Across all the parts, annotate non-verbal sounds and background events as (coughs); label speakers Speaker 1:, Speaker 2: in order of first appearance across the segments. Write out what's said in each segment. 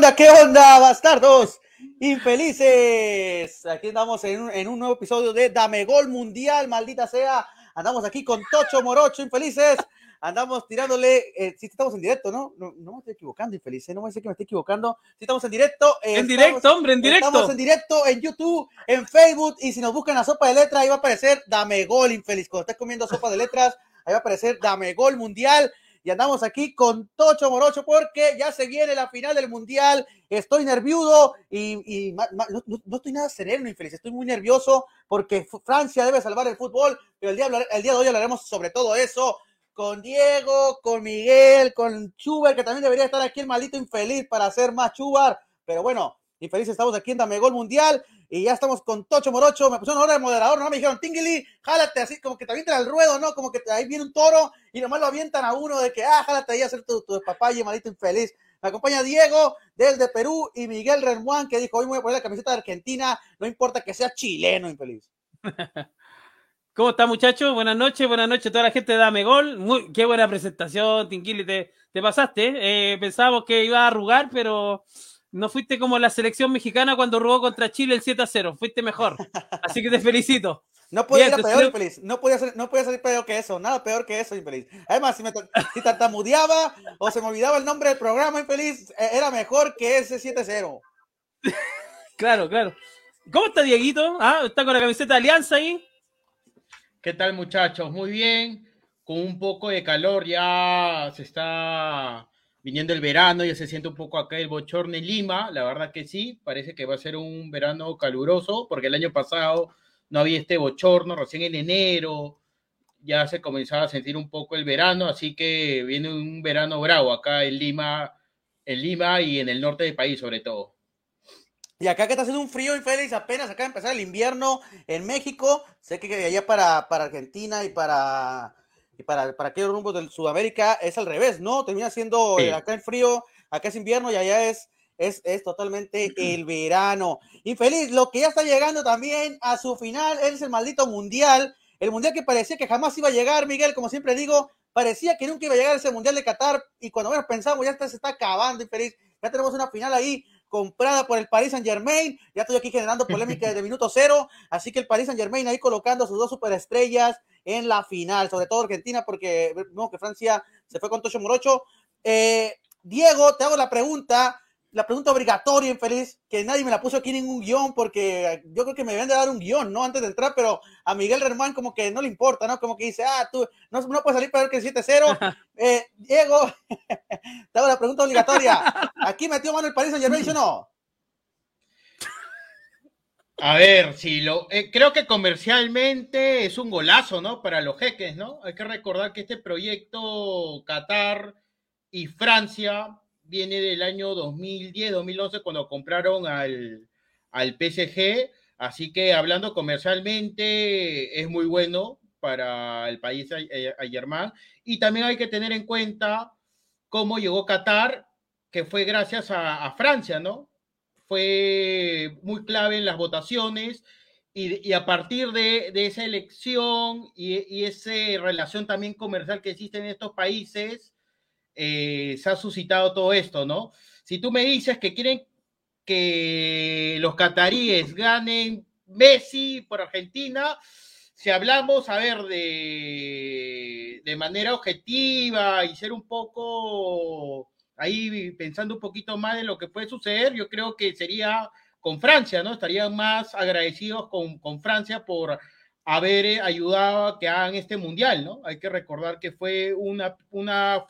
Speaker 1: onda? ¿Qué onda, bastardos? Infelices. Aquí andamos en un, en un nuevo episodio de Dame Gol Mundial, maldita sea. Andamos aquí con Tocho Morocho, infelices. Andamos tirándole. Eh, sí, estamos en directo, ¿no? ¿no? No me estoy equivocando, infeliz. ¿eh? No me sé que me estoy equivocando. Sí, estamos en directo.
Speaker 2: eh, en directo, estamos, hombre, en directo.
Speaker 1: Estamos en directo en YouTube, en Facebook. Y si nos buscan la sopa de letras, ahí va a aparecer Dame Gol, infeliz. Cuando estés comiendo sopa de letras, ahí va a aparecer Dame Gol Mundial y andamos aquí con Tocho Morocho porque ya se viene la final del Mundial. Estoy nerviudo y, y ma, ma, no, no, estoy nada sereno, infeliz. Estoy muy nervioso porque Francia debe salvar el fútbol, pero el día, el día de hoy hablaremos sobre todo eso con Diego, con Miguel, con Chuber, que también debería estar aquí el maldito infeliz para hacer más Chubar. Pero bueno, infeliz, estamos aquí en Dame Gol Mundial y ya estamos con Tocho Morocho, me pusieron hora de moderador, no me dijeron, Tingili, jálate así, como que te avientan al ruedo, ¿no? Como que ahí viene un toro y nomás lo avientan a uno de que, ah, jálate ahí a hacer tu, tu papaya, maldito infeliz. Me acompaña Diego desde Perú y Miguel Renmuán que dijo, hoy me voy a poner la camiseta de Argentina, no importa que sea chileno, infeliz. (laughs)
Speaker 2: ¿Cómo está, muchachos? Buenas noches, buenas noches a toda la gente de Dame Gol. Muy, qué buena presentación, Tingili, te, te pasaste. Eh, pensábamos que iba a arrugar, pero no fuiste como la selección mexicana cuando jugó contra Chile el 7 a 0. Fuiste mejor. Así que te felicito.
Speaker 1: No podía ir a peor, infeliz. No podía, ser, no podía salir peor que eso. Nada peor que eso, infeliz. Además, si, me, si tartamudeaba o se me olvidaba el nombre del programa, infeliz, era mejor que ese 7-0. (laughs)
Speaker 2: claro, claro. ¿Cómo está Dieguito? ¿Ah? ¿Está con la camiseta de Alianza ahí?
Speaker 3: ¿Qué tal, muchachos? Muy bien. Con un poco de calor ya se está viniendo el verano, ya se siente un poco acá el bochorno en Lima, la verdad que sí, parece que va a ser un verano caluroso, porque el año pasado no había este bochorno, recién en enero ya se comenzaba a sentir un poco el verano, así que viene un verano bravo acá en Lima, en Lima y en el norte del país sobre todo.
Speaker 1: Y acá que está haciendo un frío infeliz, apenas acaba de empezar el invierno en México, sé que allá para, para Argentina y para y para, para aquellos rumbos del Sudamérica es al revés, ¿no? Termina siendo sí. acá el frío, acá es invierno y allá es, es, es totalmente (clears throat) el verano. Infeliz, lo que ya está llegando también a su final es el maldito mundial, el mundial que parecía que jamás iba a llegar, Miguel, como siempre digo, parecía que nunca iba a llegar ese mundial de Qatar y cuando menos pensamos ya está, se está acabando, infeliz, ya tenemos una final ahí comprada por el Paris Saint Germain. Ya estoy aquí generando polémica desde (laughs) minuto cero. Así que el Paris Saint Germain ahí colocando a sus dos superestrellas en la final, sobre todo Argentina, porque no, que Francia se fue con Tocho Morocho. Eh, Diego, te hago la pregunta, la pregunta obligatoria, infeliz, que nadie me la puso aquí en ningún guion, porque yo creo que me deben de dar un guion, ¿no? Antes de entrar, pero a Miguel Germán como que no le importa, ¿no? Como que dice, ah, tú no, no puedes salir peor que 7-0. (laughs) eh, Diego, (laughs) te hago la pregunta obligatoria. ¿Aquí metió mano el Paris Saint Germain, o no?
Speaker 3: A ver, si lo eh, creo que comercialmente es un golazo, ¿no? Para los jeques, ¿no? Hay que recordar que este proyecto Qatar y Francia viene del año 2010-2011 cuando compraron al, al PSG, así que hablando comercialmente es muy bueno para el país Ayerman y también hay que tener en cuenta cómo llegó Qatar, que fue gracias a Francia, ¿no? Fue muy clave en las votaciones y, a partir de, de, esa elección y, y, esa relación también comercial que existe en estos países, eh, se ha suscitado todo esto, ¿no? Si tú me dices que quieren que los cataríes ganen Messi por Argentina, si hablamos, a ver, de, de manera objetiva y ser un poco ahí pensando un poquito más en lo que puede suceder, yo creo que sería con Francia, ¿no? Estarían más agradecidos con, con Francia por haber ayudado a que hagan este mundial, ¿no? Hay que recordar que fue una, una,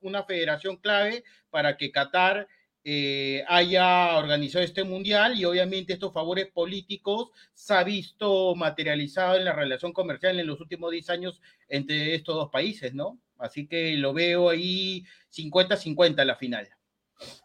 Speaker 3: una federación clave para que Qatar eh, haya organizado este mundial y obviamente estos favores políticos se ha visto materializado en la relación comercial en los últimos 10 años entre estos dos países, ¿no? Así que lo veo ahí 50-50 la final.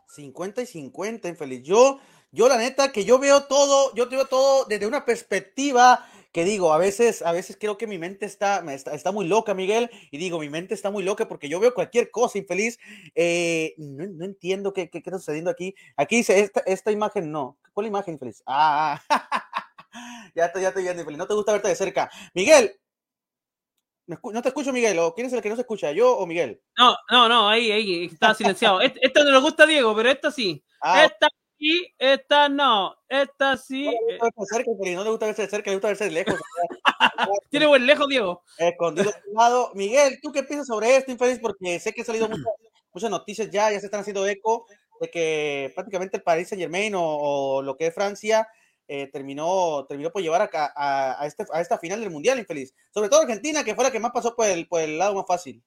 Speaker 1: 50 y 50, infeliz. Yo, yo la neta que yo veo todo, yo veo todo desde una perspectiva que digo, a veces, a veces creo que mi mente está, está, muy loca, Miguel, y digo, mi mente está muy loca porque yo veo cualquier cosa infeliz. Eh, no, no, entiendo qué, qué, está sucediendo aquí. Aquí dice, esta, imagen no. ¿Cuál imagen infeliz? Ah, (laughs) ya estoy, ya estoy viendo infeliz. No te gusta verte de cerca. Miguel, No te escucho, Miguel. ¿O quién es el que no se escucha? ¿Yo o Miguel?
Speaker 2: No, no, no, ahí, ahí, está silenciado. esta no le gusta a Diego, pero esta sí. Ah, esta sí, esta no, esta sí. No le gusta
Speaker 1: verse cerca, no le gusta verse cerca, le gusta verse de lejos. (laughs)
Speaker 2: Tiene buen lejos, Diego.
Speaker 1: Escondido a lado. Miguel, ¿tú qué piensas sobre esto, infeliz? Porque sé que han salido muchas, muchas noticias ya, ya se están haciendo eco de que prácticamente el Paris Saint Germain o, lo que es Francia eh, terminó, terminó por llevar a, a, este, a, esta final del Mundial, infeliz. Sobre todo Argentina, que fue la que más pasó por el, por el lado más fácil.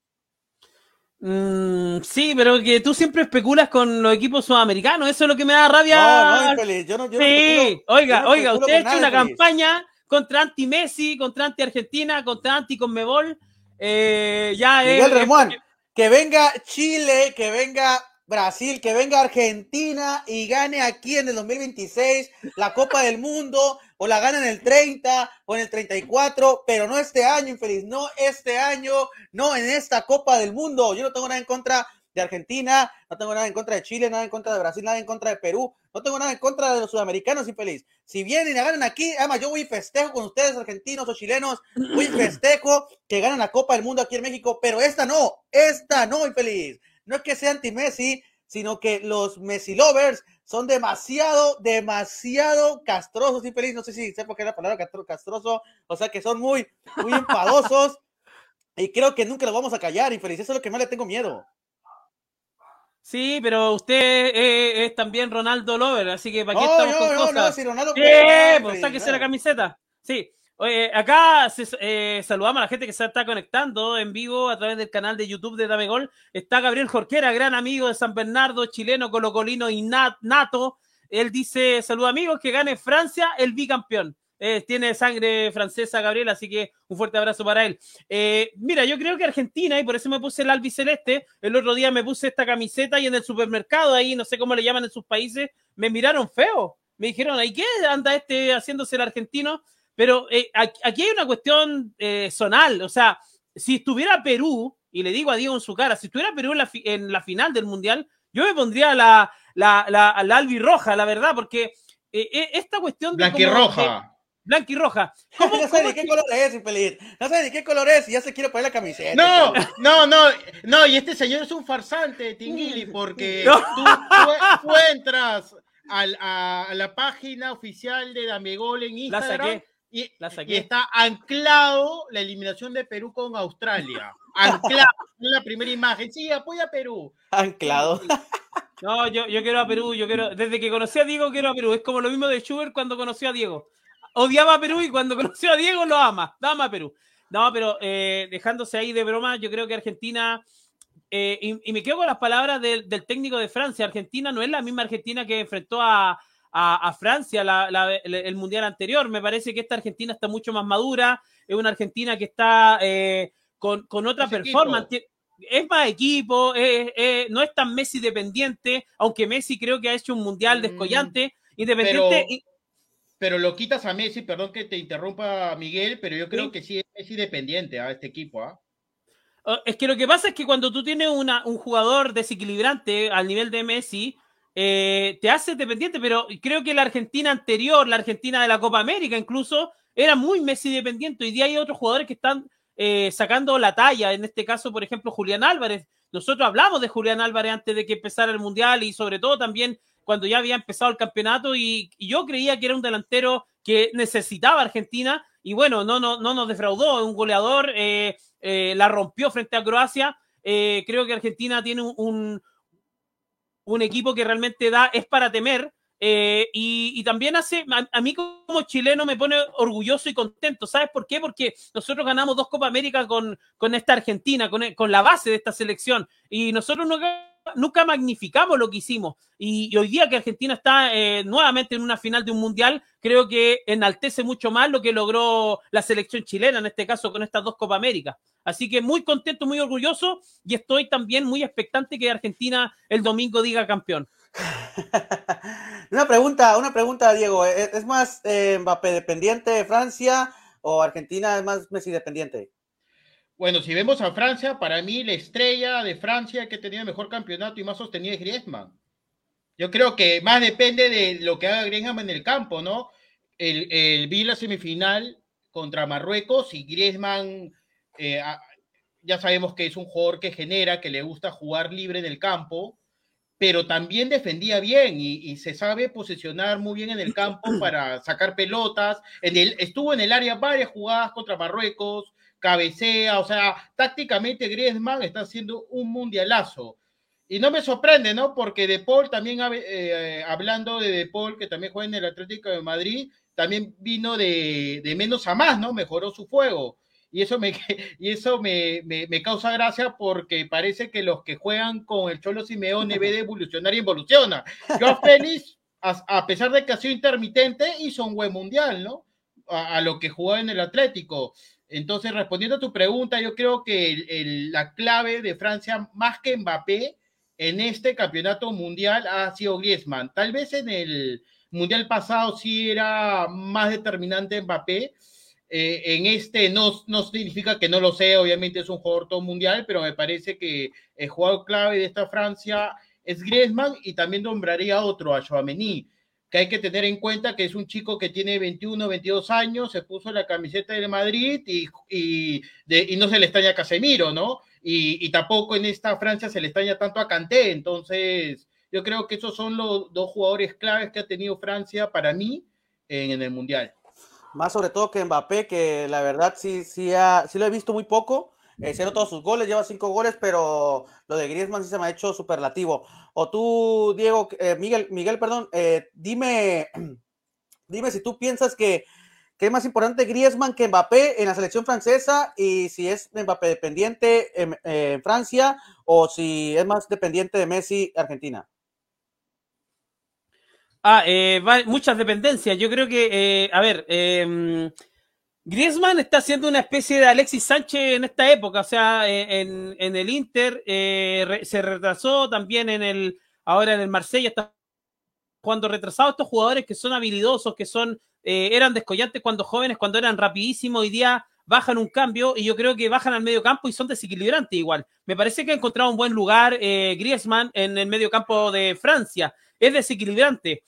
Speaker 2: Mm, sí, pero que tú siempre especulas con los equipos sudamericanos, eso es lo que me da rabia. No, no, infeliz, yo no. Yo sí, oiga, oiga, usted ha hecho una campaña contra anti-Messi, contra anti-Argentina, contra anti-Conmebol. Eh, ya
Speaker 1: Miguel es, que venga Chile, que venga Brasil, que venga Argentina y gane aquí en el 2026 la Copa del Mundo, o la gana en el 30 o en el 34, pero no este año, infeliz, no este año, no en esta Copa del Mundo. Yo no tengo nada en contra de Argentina, no tengo nada en contra de Chile, nada en contra de Brasil, nada en contra de Perú, no tengo nada en contra de los sudamericanos, infeliz. Si vienen y ganan aquí, además yo voy festejo con ustedes, argentinos o chilenos, voy y festejo que ganan la Copa del Mundo aquí en México, pero esta no, esta no, infeliz no es que sea anti-Messi, sino que los Messi lovers son demasiado, demasiado castrosos y felices. No sé si sé por qué es la palabra castroso, o sea que son muy, muy enfadosos. (laughs) y creo que nunca los vamos a callar, infeliz. Eso es lo que más le tengo miedo.
Speaker 2: Sí, pero usted es, también Ronaldo Lover, así que ¿para qué
Speaker 1: estamos no, con no, cosas? No, si Ronaldo...
Speaker 2: pues sáquese la camiseta. Sí, Oye, acá eh, saludamos a la gente que se está conectando en vivo a través del canal de YouTube de Dame Gol. Está Gabriel Jorquera, gran amigo de San Bernardo, chileno, colocolino y nato. Él dice, saludos amigos, que gane Francia el bicampeón. Eh, tiene sangre francesa, Gabriel, así que un fuerte abrazo para él. Eh, mira, yo creo que Argentina, y por eso me puse el albiceleste, el otro día me puse esta camiseta y en el supermercado, ahí no sé cómo le llaman en sus países, me miraron feo. Me dijeron, ¿y qué anda este haciéndose el argentino? Pero eh, aquí hay una cuestión eh, zonal, o sea, si estuviera Perú, y le digo a Diego en su cara, si estuviera Perú en la, final del Mundial, yo me pondría la, la, la, la albirroja, la verdad, porque eh, esta cuestión
Speaker 3: de... Blanquirroja.
Speaker 2: Blanquirroja.
Speaker 1: ¿Cómo, no sé ni qué color es, infeliz. No sé ni qué color es y ya se quiere poner la camiseta.
Speaker 3: No, no, no, no, y este señor es un farsante, Tinguili, porque (laughs) tú, tú, entras a, la página oficial de Damegol en Instagram. Y, está anclado la eliminación de Perú con Australia. Anclado (laughs) en la primera imagen. Sí, apoya a Perú.
Speaker 1: Anclado.
Speaker 2: No, yo, yo quiero a Perú, yo quiero, desde que conocí a Diego quiero a Perú. Es como lo mismo de Schubert cuando conoció a Diego. Odiaba a Perú y cuando (laughs) conoció a Diego lo ama. Dama a Perú. No, pero eh, dejándose ahí de broma, yo creo que Argentina, eh, y, me quedo con las palabras del técnico de Francia, Argentina no es la misma Argentina que enfrentó a, a, Francia el, mundial anterior. Me parece que esta Argentina está mucho más madura, es una Argentina que está eh, con, otra performance. Es más equipo, no es tan Messi dependiente, aunque Messi creo que ha hecho un mundial mm, descollante, independiente.
Speaker 3: Pero, lo quitas a Messi, perdón que te interrumpa Miguel, pero yo creo que sí es Messi dependiente a este equipo. ¿ah?
Speaker 2: Oh, es que lo que pasa es que cuando tú tienes una, un jugador desequilibrante al nivel de Messi, eh, te hace dependiente, pero creo que la Argentina anterior, la Argentina de la Copa América incluso, era muy Messi dependiente. Hoy día hay otros jugadores que están eh, sacando la talla, en este caso, por ejemplo, Julián Álvarez. Nosotros hablamos de Julián Álvarez antes de que empezara el Mundial y sobre todo también cuando ya había empezado el campeonato y, yo creía que era un delantero que necesitaba Argentina y bueno, no, no, no nos defraudó, un goleador, eh, la rompió frente a Croacia. creo que Argentina tiene un, un equipo que realmente da, es para temer. Eh, y, también hace, a, mí como chileno me pone orgulloso y contento. ¿Sabes por qué? Porque nosotros ganamos dos Copa América con, con esta Argentina, con, con, la base de esta selección. Y nosotros nunca, nunca magnificamos lo que hicimos. Y, hoy día que Argentina está eh, nuevamente en una final de un mundial, creo que enaltece mucho más lo que logró la selección chilena, en este caso con estas dos Copa América. Así que muy contento, muy orgulloso y estoy también muy expectante que Argentina el domingo diga campeón. (laughs)
Speaker 1: una pregunta, una pregunta, Diego. ¿Es más eh, Mbappé dependiente de Francia o Argentina es más Messi dependiente?
Speaker 3: Bueno, si vemos a Francia, para mí la estrella de Francia que tenía mejor campeonato y más sostenido es Griezmann. Yo creo que más depende de lo que haga Griezmann en el campo, ¿no? El, el vi la semifinal contra Marruecos y Griezmann Eh, ya sabemos que es un jugador que genera, que le gusta jugar libre en el campo, pero también defendía bien y, se sabe posicionar muy bien en el campo (clears throat) para sacar pelotas. En el, estuvo en el área varias jugadas contra Marruecos, cabecea, o sea, tácticamente Griezmann está haciendo un mundialazo. Y no me sorprende, ¿no? Porque De Paul también, eh, hablando de De Paul, que también juega en el Atlético de Madrid, también vino de, de menos a más, ¿no? Mejoró su fuego y eso me, (laughs) y eso me, me, causa gracia porque parece que los que juegan con el Cholo Simeone ve de evolucionar y evoluciona. Yo (laughs) Félix, a, a, pesar de que ha sido intermitente, hizo un buen mundial, ¿no? A, lo que jugó en el Atlético. Entonces, respondiendo a tu pregunta, yo creo que la clave de Francia, más que Mbappé, en este campeonato mundial ha sido Griezmann. Tal vez en el mundial pasado sí era más determinante Mbappé, eh, en este no, no significa que no lo sea, obviamente es un jugador todo mundial, pero me parece que el jugador clave de esta Francia es Griezmann y también nombraría otro, a Chouameni, que hay que tener en cuenta que es un chico que tiene 21, 22 años, se puso la camiseta del Madrid y, y, no se le extraña a Casemiro, ¿no? Y, y, tampoco en esta Francia se le extraña tanto a Kanté, entonces yo creo que esos son los dos jugadores claves que ha tenido Francia para mí en, en el Mundial.
Speaker 1: Más sobre todo que Mbappé, que la verdad sí, sí, sí lo he visto muy poco. Eh, cero todos sus goles, lleva cinco goles, pero lo de Griezmann sí se me ha hecho superlativo. O tú, Diego, eh, Miguel, Miguel, perdón, eh, dime, (clears throat) dime si tú piensas que, es más importante Griezmann que Mbappé en la selección francesa y si es Mbappé dependiente en Francia o si es más dependiente de Messi Argentina.
Speaker 2: Ah, eh, muchas dependencias. Yo creo que, a ver, eh, Griezmann está haciendo una especie de Alexis Sánchez en esta época. O sea, eh, en, el Inter eh, se retrasó también en el, ahora en el Marsella está jugando retrasado. Estos jugadores que son habilidosos, que son, eran descollantes cuando jóvenes, cuando eran rapidísimos, hoy día bajan un cambio y yo creo que bajan al medio campo y son desequilibrantes igual. Me parece que ha encontrado un buen lugar Griezmann en el medio campo de Francia es desequilibrante.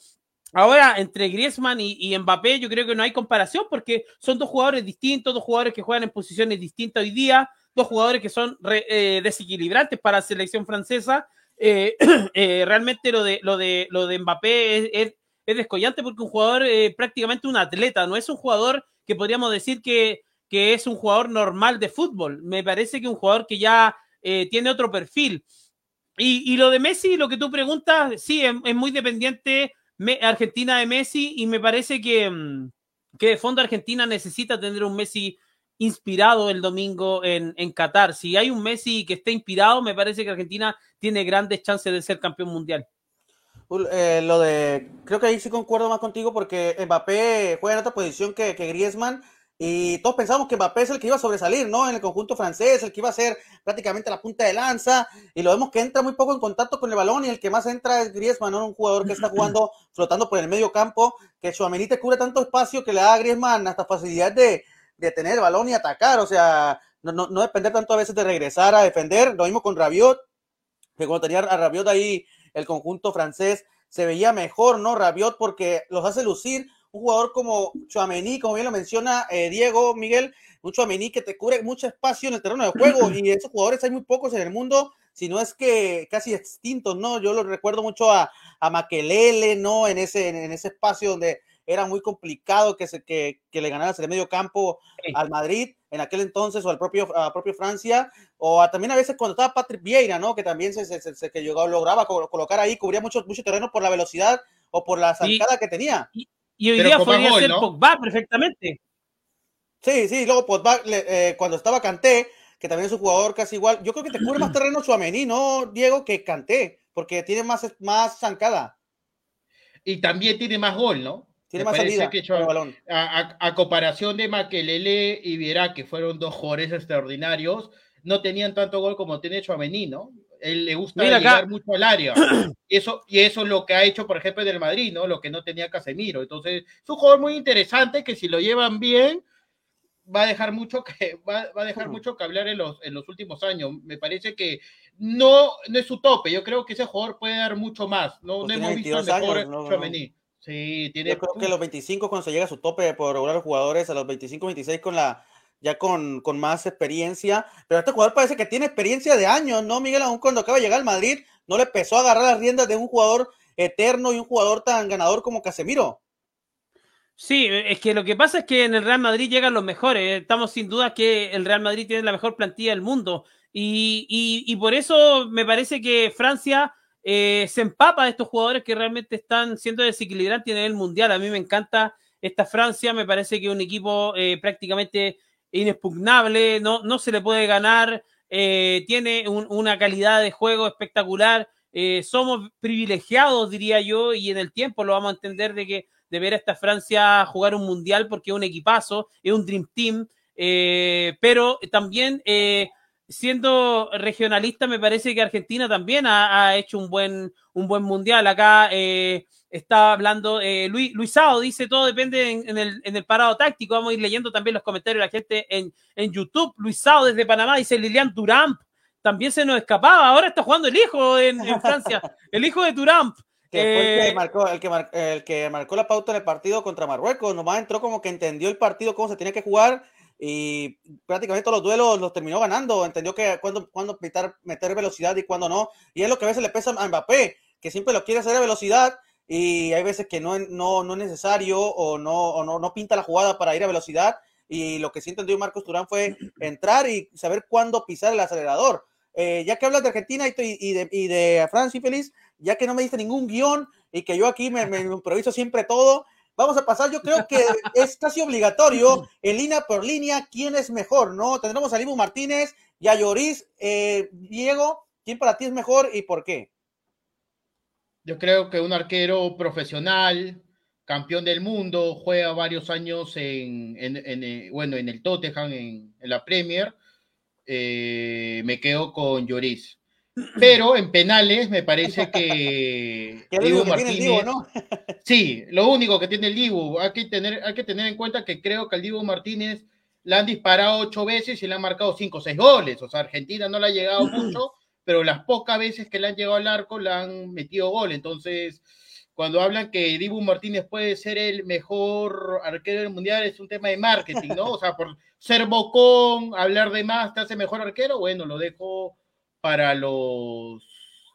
Speaker 2: Ahora, entre Griezmann y, Mbappé, yo creo que no hay comparación porque son dos jugadores distintos, dos jugadores que juegan en posiciones distintas hoy día, dos jugadores que son eh, desequilibrantes para la selección francesa. Eh, (clears throat) eh, realmente lo de, lo de, lo de Mbappé es, es, descollante porque un jugador prácticamente un atleta, no es un jugador que podríamos decir que, que es un jugador normal de fútbol. Me parece que un jugador que ya tiene otro perfil. Y, lo de Messi, lo que tú preguntas, sí, es, muy dependiente Argentina de Messi y me parece que, mm, que de fondo Argentina necesita tener un Messi inspirado el domingo en, en, Qatar. Si hay un Messi que esté inspirado, me parece que Argentina tiene grandes chances de ser campeón mundial.
Speaker 1: Eh, lo de, creo que ahí sí concuerdo más contigo porque Mbappé juega en otra posición que, que Griezmann y todos pensamos que Mbappé es el que iba a sobresalir, ¿no? En el conjunto francés, el que iba a ser prácticamente la punta de lanza, y lo vemos que entra muy poco en contacto con el balón, y el que más entra es Griezmann, ¿no? Un jugador que está jugando, flotando por el medio campo, que su te cubre tanto espacio que le da a Griezmann hasta facilidad de, de tener el balón y atacar, o sea, no, no, no, depender tanto a veces de regresar a defender, lo mismo con Rabiot, que cuando tenía a Rabiot ahí el conjunto francés, se veía mejor, ¿no? Rabiot porque los hace lucir un jugador como Chuamení, como bien lo menciona eh, Diego, Miguel, un Chuamení que te cubre mucho espacio en el terreno de juego (clears throat) y esos jugadores hay muy pocos en el mundo, si no es que casi extintos, ¿no? Yo lo recuerdo mucho a, a Maquelele, ¿no? En ese, en ese espacio donde era muy complicado que, se, que, que le ganaras el medio campo al Madrid en aquel entonces o al propio, a propio Francia, o también a veces cuando estaba Patrick Vieira, ¿no? Que también se, se, se que llegó, lograba colocar ahí, cubría mucho, mucho terreno por la velocidad o por la zancada que tenía.
Speaker 2: Y hoy día podría ser Pogba perfectamente.
Speaker 1: Sí, sí, luego Pogba, eh, cuando estaba Canté, que también es un jugador casi igual, yo creo que te cubre más (clears throat) terreno Suamení, ¿no, Diego? Que Canté, porque tiene más, más zancada.
Speaker 3: Y también tiene más gol, ¿no?
Speaker 1: Tiene más salida
Speaker 3: que balón. A, a, comparación de Maquelele y Viera, que fueron dos jugadores extraordinarios, no tenían tanto gol como tiene Chouameni, ¿no? Él le gusta llegar mucho al área. Y (clears throat) eso, y eso es lo que ha hecho, por ejemplo, del Madrid, ¿no? Lo que no tenía Casemiro. Entonces, es un jugador muy interesante que si lo llevan bien, va a dejar mucho que, va, a dejar mucho que hablar en los, en los últimos años. Me parece que no, no es su tope. Yo creo que ese jugador puede dar mucho más. No,
Speaker 1: pues
Speaker 3: no hemos visto
Speaker 1: el mejor no, Sí, tiene... Yo creo que los 25 cuando se llega a su tope por regular los jugadores, a los 25, 26 con la ya con, más experiencia, pero este jugador parece que tiene experiencia de años, ¿no, Miguel? Aún cuando acaba de llegar al Madrid, no le pesó agarrar las riendas de un jugador eterno y un jugador tan ganador como Casemiro.
Speaker 2: Sí, es que lo que pasa es que en el Real Madrid llegan los mejores. Estamos sin duda que el Real Madrid tiene la mejor plantilla del mundo. Y, por eso me parece que Francia eh, se empapa de estos jugadores que realmente están siendo desequilibrantes en el mundial. A mí me encanta esta Francia, me parece que un equipo eh, prácticamente inexpugnable, no, no se le puede ganar, eh, tiene un, una calidad de juego espectacular. somos privilegiados, diría yo, y en el tiempo lo vamos a entender de que de ver a esta Francia jugar un mundial porque es un equipazo, es un Dream Team, pero también siendo regionalista, me parece que Argentina también ha, hecho un buen, un buen mundial. Acá eh, está hablando eh, Luis, Luisao, dice todo depende en, el, en, el, parado táctico. Vamos a ir leyendo también los comentarios de la gente en, en YouTube. Luisao desde Panamá dice Lilian Turamp. También se nos escapaba. Ahora está jugando el hijo en, Francia, (laughs) el hijo de Turamp.
Speaker 1: Que fue el, que eh, marcó, el, que el que marcó la pauta en el partido contra Marruecos. Nomás entró como que entendió el partido, cómo se tenía que jugar y prácticamente todos los duelos los terminó ganando. Entendió que cuando, cuando meter velocidad y cuando no. Y es lo que a veces le pesa a Mbappé, que siempre lo quiere hacer a velocidad y hay veces que no, no, no es necesario o, no, o no, no pinta la jugada para ir a velocidad. Y lo que sí entendió Marcos Turán fue (clears throat) entrar y saber cuándo pisar el acelerador. Eh, ya que hablas de Argentina y, y, de, y de Francia y Feliz, ya que no me diste ningún guion y que yo aquí me, me improviso siempre todo, Vamos a pasar, yo creo que (laughs) es casi obligatorio en línea por línea quién es mejor, ¿no? Tendremos a Libu Martínez y a Lloris. Eh, Diego, ¿quién para ti es mejor y por qué?
Speaker 3: Yo creo que un arquero profesional, campeón del mundo, juega varios años en, eh, bueno, en el Tottenham, en, la Premier. Eh, me quedo con Lloris. Pero en penales me parece que, (laughs)
Speaker 1: Dibu Martínez. ¿no? (laughs)
Speaker 3: sí, lo único que tiene el Dibu. Hay que, tener, hay que tener en cuenta que creo que al Dibu Martínez le han disparado ocho veces y le han marcado cinco o seis goles. O sea, Argentina no le ha llegado (clears throat) mucho, pero las pocas veces que le han llegado al arco le han metido gol. Entonces, cuando hablan que Dibu Martínez puede ser el mejor arquero del mundial, es un tema de marketing, ¿no? O sea, por ser bocón, hablar de más, te hace mejor arquero, bueno, lo dejo para los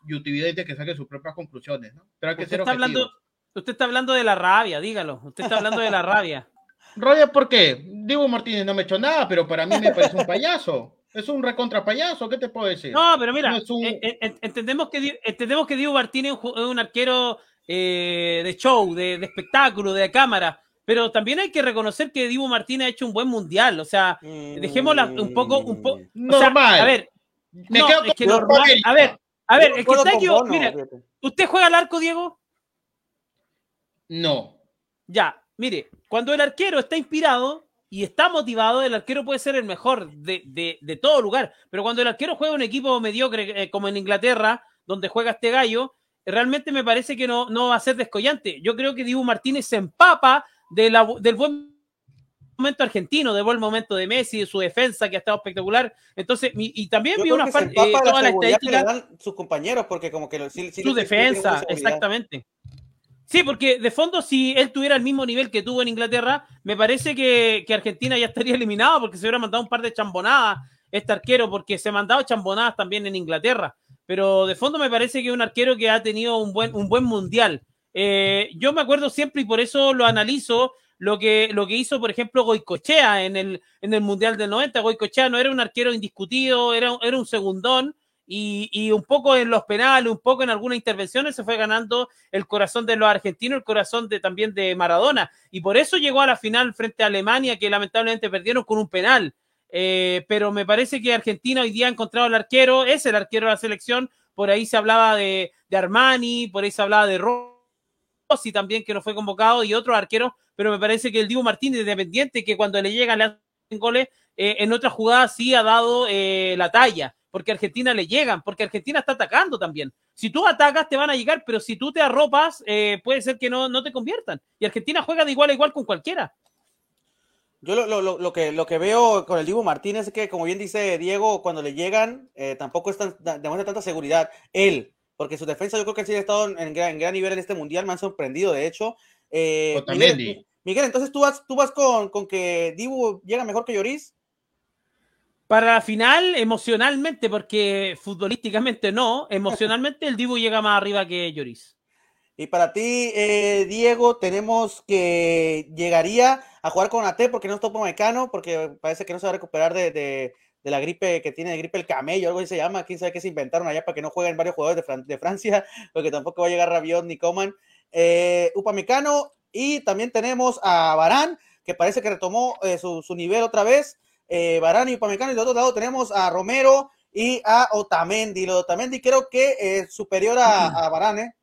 Speaker 3: youtubers que saquen sus propias conclusiones, ¿no?
Speaker 2: Pero hay que usted, ser está hablando, usted está hablando de la rabia, dígalo. Usted está hablando de la rabia. (laughs)
Speaker 3: ¿Rabia por qué? Diego Martínez no me echó nada, pero para mí me parece un payaso. Es un recontra payaso, ¿qué te puedo decir?
Speaker 2: No, pero mira, entendemos, que, entendemos que Diego Martínez es un arquero eh, de show, de, espectáculo, de cámara, pero también hay que reconocer que Diego Martínez ha hecho un buen mundial, o sea, dejémosla un poco, un poco,
Speaker 3: normal.
Speaker 2: a ver, no, es que normal. A ver, a ver, es que está equivocado. Mire, ¿usted juega al arco, Diego?
Speaker 3: No.
Speaker 2: Ya, mire, cuando el arquero está inspirado y está motivado, el arquero puede ser el mejor de, de, de todo lugar. Pero cuando el arquero juega un equipo mediocre, eh, como en Inglaterra, donde juega este gallo, realmente me parece que no, no va a ser descollante. Yo creo que Dibu Martínez se empapa de la, del buen momento argentino, de buen momento de Messi, de su defensa que ha estado espectacular. Entonces, y, también vi una
Speaker 1: parte eh, toda la, estadística. dan sus compañeros, porque como que
Speaker 2: su defensa, exactamente. Sí, porque de fondo, si él tuviera el mismo nivel que tuvo en Inglaterra, me parece que, que Argentina ya estaría eliminado porque se hubiera mandado un par de chambonadas este arquero, porque se ha mandado chambonadas también en Inglaterra. Pero de fondo me parece que es un arquero que ha tenido un buen, un buen mundial. Eh, yo me acuerdo siempre y por eso lo analizo lo que, lo que hizo, por ejemplo, Goicochea en el, en el Mundial del 90. Goicochea no era un arquero indiscutido, era, era un segundón. Y, y, un poco en los penales, un poco en algunas intervenciones se fue ganando el corazón de los argentinos, el corazón de, también de Maradona. Y por eso llegó a la final frente a Alemania, que lamentablemente perdieron con un penal. Eh, pero me parece que Argentina hoy día ha encontrado al arquero, es el arquero de la selección. Por ahí se hablaba de, de Armani, por ahí se hablaba de Rossi también, que no fue convocado, y otros arqueros pero me parece que el Divo Martínez, independiente, que cuando le llegan le hacen goles, eh, en otras jugadas sí ha dado eh, la talla, porque a Argentina le llegan, porque Argentina está atacando también. Si tú atacas, te van a llegar, pero si tú te arropas, eh, puede ser que no, no te conviertan. Y Argentina juega de igual a igual con cualquiera.
Speaker 1: Yo lo, lo, lo, que, lo que veo con el Divo Martínez es que, como bien dice Diego, cuando le llegan, tampoco es demuestra tanta seguridad. Él, porque su defensa yo creo que sí ha estado en gran, en gran nivel en este mundial, me han sorprendido, de hecho. Eh, Miguel, entonces tú vas, tú vas con, con, que Dibu llega mejor que Lloris.
Speaker 2: Para la final, emocionalmente, porque futbolísticamente no, emocionalmente el Dibu llega más arriba que Lloris.
Speaker 1: Y para ti, eh, Diego, tenemos que llegaría a jugar con AT porque no es topo mecano, porque parece que no se va a recuperar de, de, la gripe que tiene de gripe el camello, algo así se llama, quién sabe qué se inventaron allá para que no jueguen varios jugadores de, de Francia, (laughs) porque tampoco va a llegar Rabiot ni Coman. Eh, Upamecano, y también tenemos a Barán, que parece que retomó eh, su, su, nivel otra vez. Eh, Barán y Upamecano, y del otro lado tenemos a Romero y a Otamendi. Lo de Otamendi creo que es superior a, a Barán, ¿eh?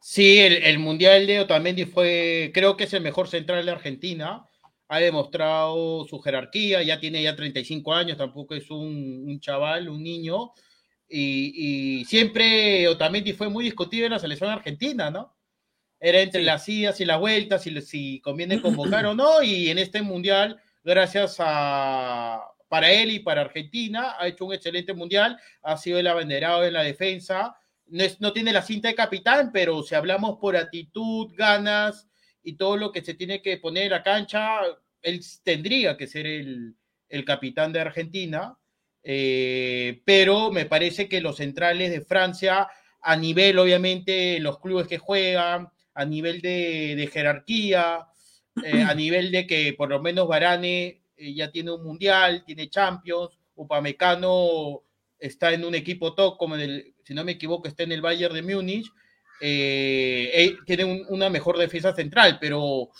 Speaker 3: Sí, el, el, Mundial de Otamendi fue, creo que es el mejor central de Argentina. Ha demostrado su jerarquía, ya tiene ya 35 años, tampoco es un, un chaval, un niño. Y, y, siempre Otamendi fue muy discutido en la selección argentina, ¿no? Era entre sí. las idas y las vueltas, si, si conviene convocar (clears throat) o no. Y en este Mundial, gracias a, para él y para Argentina, ha hecho un excelente Mundial, ha sido el abanderado en la defensa no, es, no, tiene la cinta de capitán, pero si hablamos por actitud, ganas y todo lo que se tiene que poner en la cancha, él tendría que ser el, el capitán de Argentina. Eh, pero me parece que los centrales de Francia, a nivel, obviamente, los clubes que juegan, a nivel de, de jerarquía, eh, a (clears throat) nivel de que por lo menos Varane eh, ya tiene un mundial, tiene Champions, Upamecano está en un equipo top, como en el, si no me equivoco, está en el Bayern de Múnich, eh, eh, tiene un, una mejor defensa central, pero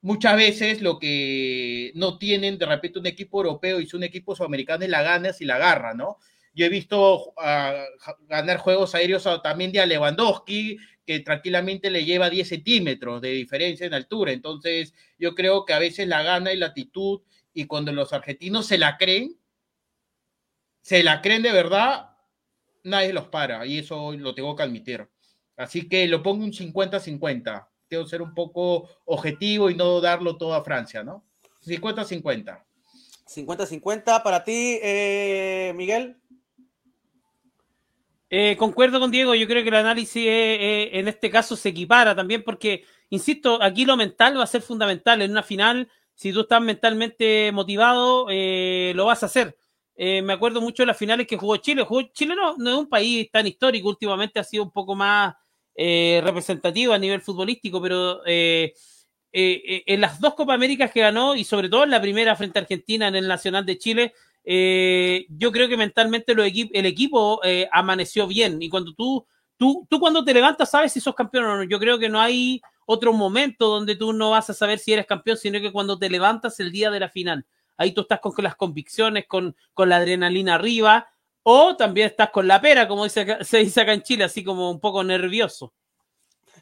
Speaker 3: muchas veces lo que no tienen de repente un equipo europeo y un equipo sudamericano es la ganas y la garra, ¿no? Yo he visto uh, ganar juegos aéreos a, también de a Lewandowski, que tranquilamente le lleva 10 centímetros de diferencia en altura. Entonces, yo creo que a veces la gana y la actitud, y cuando los argentinos se la creen, se la creen de verdad, nadie los para y eso lo tengo que admitir. Así que lo pongo un 50-50. Tengo que ser un poco objetivo y no darlo todo a Francia, ¿no? 50-50.
Speaker 1: 50-50 para ti, eh, Miguel.
Speaker 2: Eh, concuerdo con Diego, yo creo que el análisis eh, en este caso se equipara también porque, insisto, aquí lo mental va a ser fundamental. En una final, si tú estás mentalmente motivado, eh, lo vas a hacer. Eh, me acuerdo mucho de las finales que jugó Chile. Jugó, Chile no, no, es un país tan histórico, últimamente ha sido un poco más eh, representativo a nivel futbolístico, pero eh, en las dos Copa Américas que ganó y sobre todo en la primera frente a Argentina en el Nacional de Chile, yo creo que mentalmente el equipo amaneció bien y cuando tú, tú, tú cuando te levantas sabes si sos campeón o no. Yo creo que no hay otro momento donde tú no vas a saber si eres campeón, sino que cuando te levantas el día de la final ahí tú estás con, con las convicciones, con, con, la adrenalina arriba, o también estás con la pera, como dice, se dice acá en Chile, así como un poco nervioso.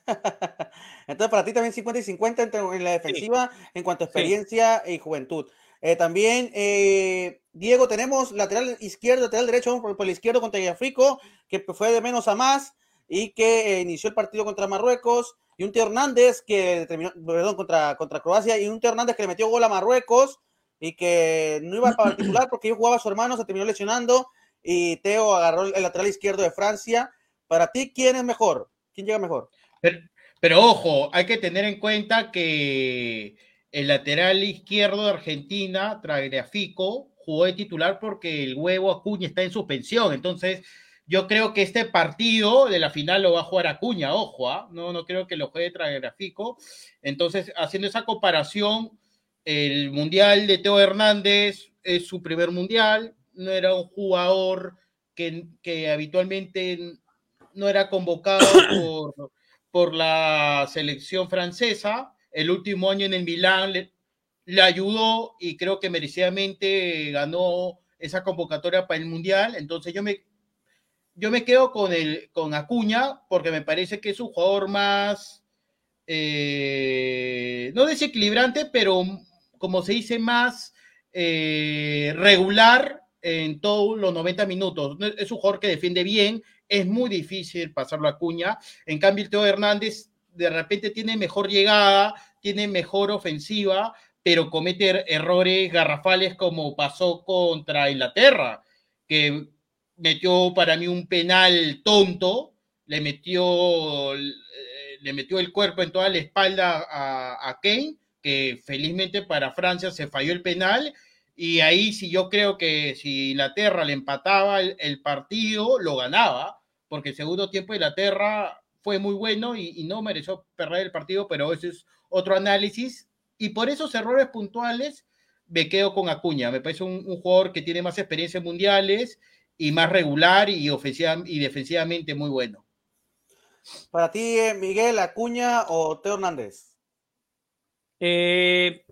Speaker 2: (laughs)
Speaker 1: Entonces, para ti también 50 y 50 entre, en la defensiva sí. en cuanto a experiencia sí. y juventud. Eh, también, eh, Diego, tenemos lateral izquierdo, lateral derecho por, por el izquierdo contra Yafrico, que fue de menos a más y que eh, inició el partido contra Marruecos. Y un Tío Hernández que terminó, perdón, contra, contra Croacia. Y un Tío Hernández que le metió gol a Marruecos y que no iba a particular porque yo jugaba a su hermano, se terminó lesionando y Teo agarró el lateral izquierdo de Francia. Para ti, ¿quién es mejor? ¿Quién llega mejor?
Speaker 3: Pero, ojo, hay que tener en cuenta que el lateral izquierdo de Argentina, Tragliafico, jugó de titular porque el huevo Acuña está en suspensión. Entonces, yo creo que este partido de la final lo va a jugar Acuña, ojo, ¿eh? no, no creo que lo juegue Tragliafico. Entonces, haciendo esa comparación, el mundial de Teo Hernández es su primer mundial, no era un jugador que, que habitualmente no era convocado (coughs) por, por, la selección francesa. El último año en el Milán le, le, ayudó y creo que merecidamente ganó esa convocatoria para el mundial. Entonces yo me, yo me quedo con, el, con Acuña porque me parece que es un jugador más, eh, no desequilibrante, pero como se dice, más eh, regular en todos los 90 minutos. Es un jugador que defiende bien, es muy difícil pasarlo a Cuña. En cambio, el Teo Hernández de repente tiene mejor llegada, tiene mejor ofensiva, pero comete errores garrafales como pasó contra Inglaterra, que metió para mí un penal tonto, le metió, le metió el cuerpo en toda la espalda a, a Kane que felizmente para Francia se falló el penal Y ahí sí yo creo que si Inglaterra le empataba el, partido, lo ganaba, porque el segundo tiempo de Inglaterra fue muy bueno y, no mereció perder el partido, pero ese es otro análisis. Y por esos errores puntuales me quedo con Acuña. Me parece un, jugador que tiene más experiencia en mundiales y más regular y, ofensiva, y defensivamente muy bueno.
Speaker 1: Para ti, eh, Miguel, Acuña o Teo Hernández.
Speaker 2: Eh,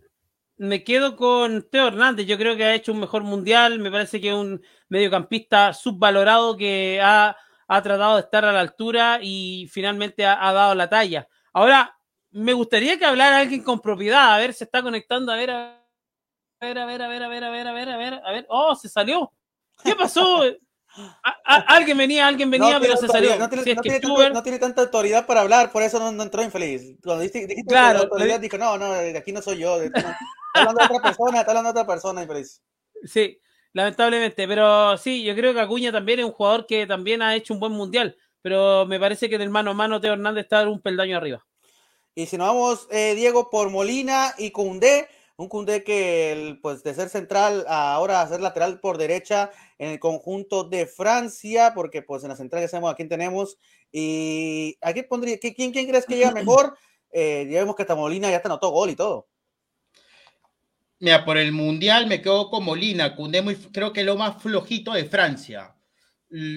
Speaker 2: me quedo con Teo Hernández. Yo creo que ha hecho un mejor mundial. Me parece que es un mediocampista subvalorado que ha, ha, tratado de estar a la altura y finalmente ha, dado la talla. Ahora, me gustaría que hablara alguien con propiedad. A ver, se está conectando. A ver, a ver, a ver, a ver, a ver, a ver, a ver, a ver. A ver. Oh, se salió. ¿Qué pasó? Alguien venía, alguien venía, pero se salió.
Speaker 1: No tiene, si no, tiene tanto, no tiene, tanta autoridad para hablar, por eso no, entró infeliz. Cuando dijiste, dijiste
Speaker 2: claro,
Speaker 1: autoridad, dijo, no, no, de aquí no soy yo. De, (laughs) hablando de otra persona, está hablando de otra persona, infeliz.
Speaker 2: Sí, lamentablemente, pero sí, yo creo que Acuña también es un jugador que también ha hecho un buen mundial, pero me parece que en el mano a mano Teo Hernández está un peldaño arriba.
Speaker 1: Y si nos vamos, eh, Diego, por Molina y Cundé, un Cundé que, pues, de ser central, ahora a ser lateral por derecha en el conjunto de Francia, porque, pues, en la central ya sabemos a quién tenemos. Y aquí pondría, ¿quién, quién crees que llega mejor? (clears throat) Eh, ya vemos que hasta Molina ya te anotó gol y todo.
Speaker 3: Mira, por el Mundial me quedo con Molina, Cundé muy, creo que lo más flojito de Francia.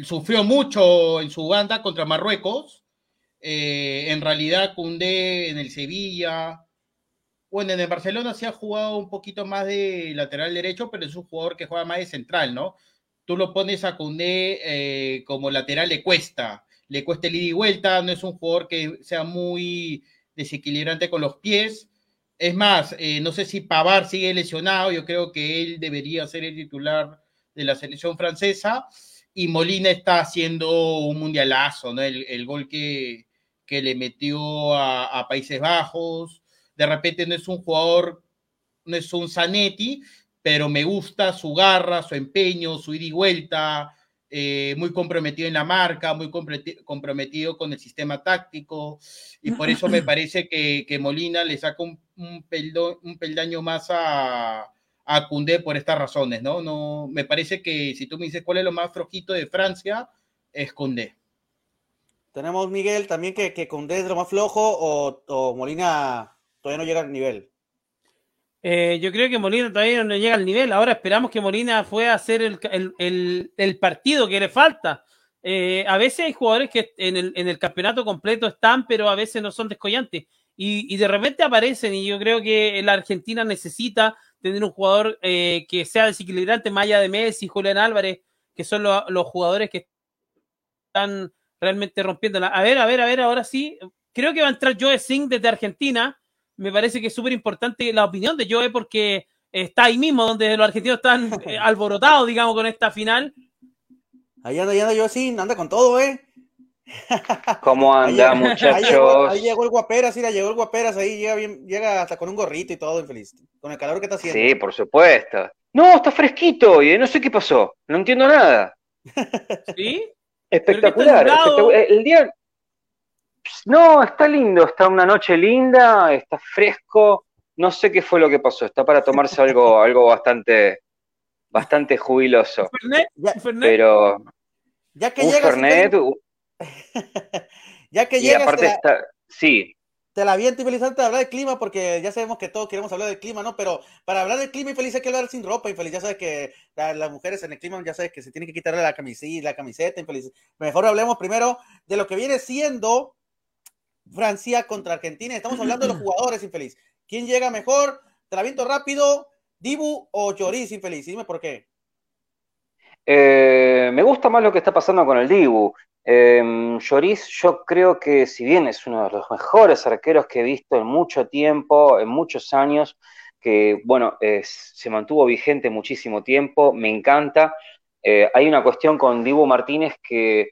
Speaker 3: Sufrió mucho en su banda contra Marruecos. Eh, en realidad, Cundé en el Sevilla, bueno, en el Barcelona se ha jugado un poquito más de lateral derecho, pero es un jugador que juega más de central, ¿no? Tú lo pones a Cundé eh, como lateral, le cuesta, le cuesta el ida y vuelta, no es un jugador que sea muy desequilibrante con los pies. Es más, eh, no sé si Pavar sigue lesionado, yo creo que él debería ser el titular de la selección francesa y Molina está haciendo un mundialazo, ¿no? El, gol que, que, le metió a Países Bajos, de repente no es un jugador, no es un Zanetti, pero me gusta su garra, su empeño, su ida y vuelta, eh, muy comprometido en la marca, muy comprometido con el sistema táctico, y por eso me (laughs) parece que, Molina le saca un, un, peldaño más a, a Cundé por estas razones, ¿no? ¿no? Me parece que si tú me dices cuál es lo más flojito de Francia, es Cundé.
Speaker 1: Tenemos Miguel también que, que Cundé es lo más flojo o, o Molina todavía no llega al nivel.
Speaker 2: Eh, yo creo que Molina todavía no llega al nivel. Ahora esperamos que Molina pueda hacer el, partido que le falta. Eh, a veces hay jugadores que en el, campeonato completo están, pero a veces no son descollantes. Y, de repente aparecen. Y yo creo que la Argentina necesita tener un jugador eh, que sea desequilibrante, allá de Messi, Julián Álvarez, que son los jugadores que están realmente rompiéndola. A ver, a ver, a ver, ahora sí. Creo que va a entrar Joe Singh desde Argentina me parece que es súper importante la opinión de Joe porque está ahí mismo donde los argentinos están (laughs) eh, alborotados, digamos, con esta final.
Speaker 1: Ahí anda, ahí anda Joe sí, anda con todo, ¿eh?
Speaker 4: ¿Cómo anda, muchachos?
Speaker 1: Ahí llegó, el guaperas, mira, llegó el guaperas, ahí llega, bien, llega hasta con un gorrito y todo, infeliz, con el calor que está haciendo.
Speaker 4: Sí, por supuesto. No, está fresquito y no sé qué pasó, no entiendo nada. (laughs)
Speaker 2: ¿Sí?
Speaker 4: Espectacular, espectacular. El día, no, está lindo, está una noche linda, está fresco. No sé qué fue lo que pasó. Está para tomarse algo, (laughs) algo bastante, bastante jubiloso. Pero.
Speaker 1: Ya que llegas. (laughs) ya que llegas.
Speaker 4: Aparte está. Sí.
Speaker 1: Te la viento y de hablar del clima, porque ya sabemos que todos queremos hablar del clima, ¿no? Pero para hablar del clima, infeliz hay que hablar sin ropa, infeliz. Ya sabes que las mujeres en el clima, ya sabes que se tienen que quitarle la camiseta, la camiseta, infeliz. Mejor hablemos primero de lo que viene siendo Francia contra Argentina. Estamos hablando de los (clears throat) jugadores infeliz. ¿Quién llega mejor? Te la viento rápido, Dibu o Lloris infeliz. Dime por qué.
Speaker 4: Eh, me gusta más lo que está pasando con el Dibu. Eh, Lloris, yo creo que si bien es uno de los mejores arqueros que he visto en mucho tiempo, en muchos años, que bueno, se mantuvo vigente muchísimo tiempo, me encanta. Eh, hay una cuestión con Dibu Martínez que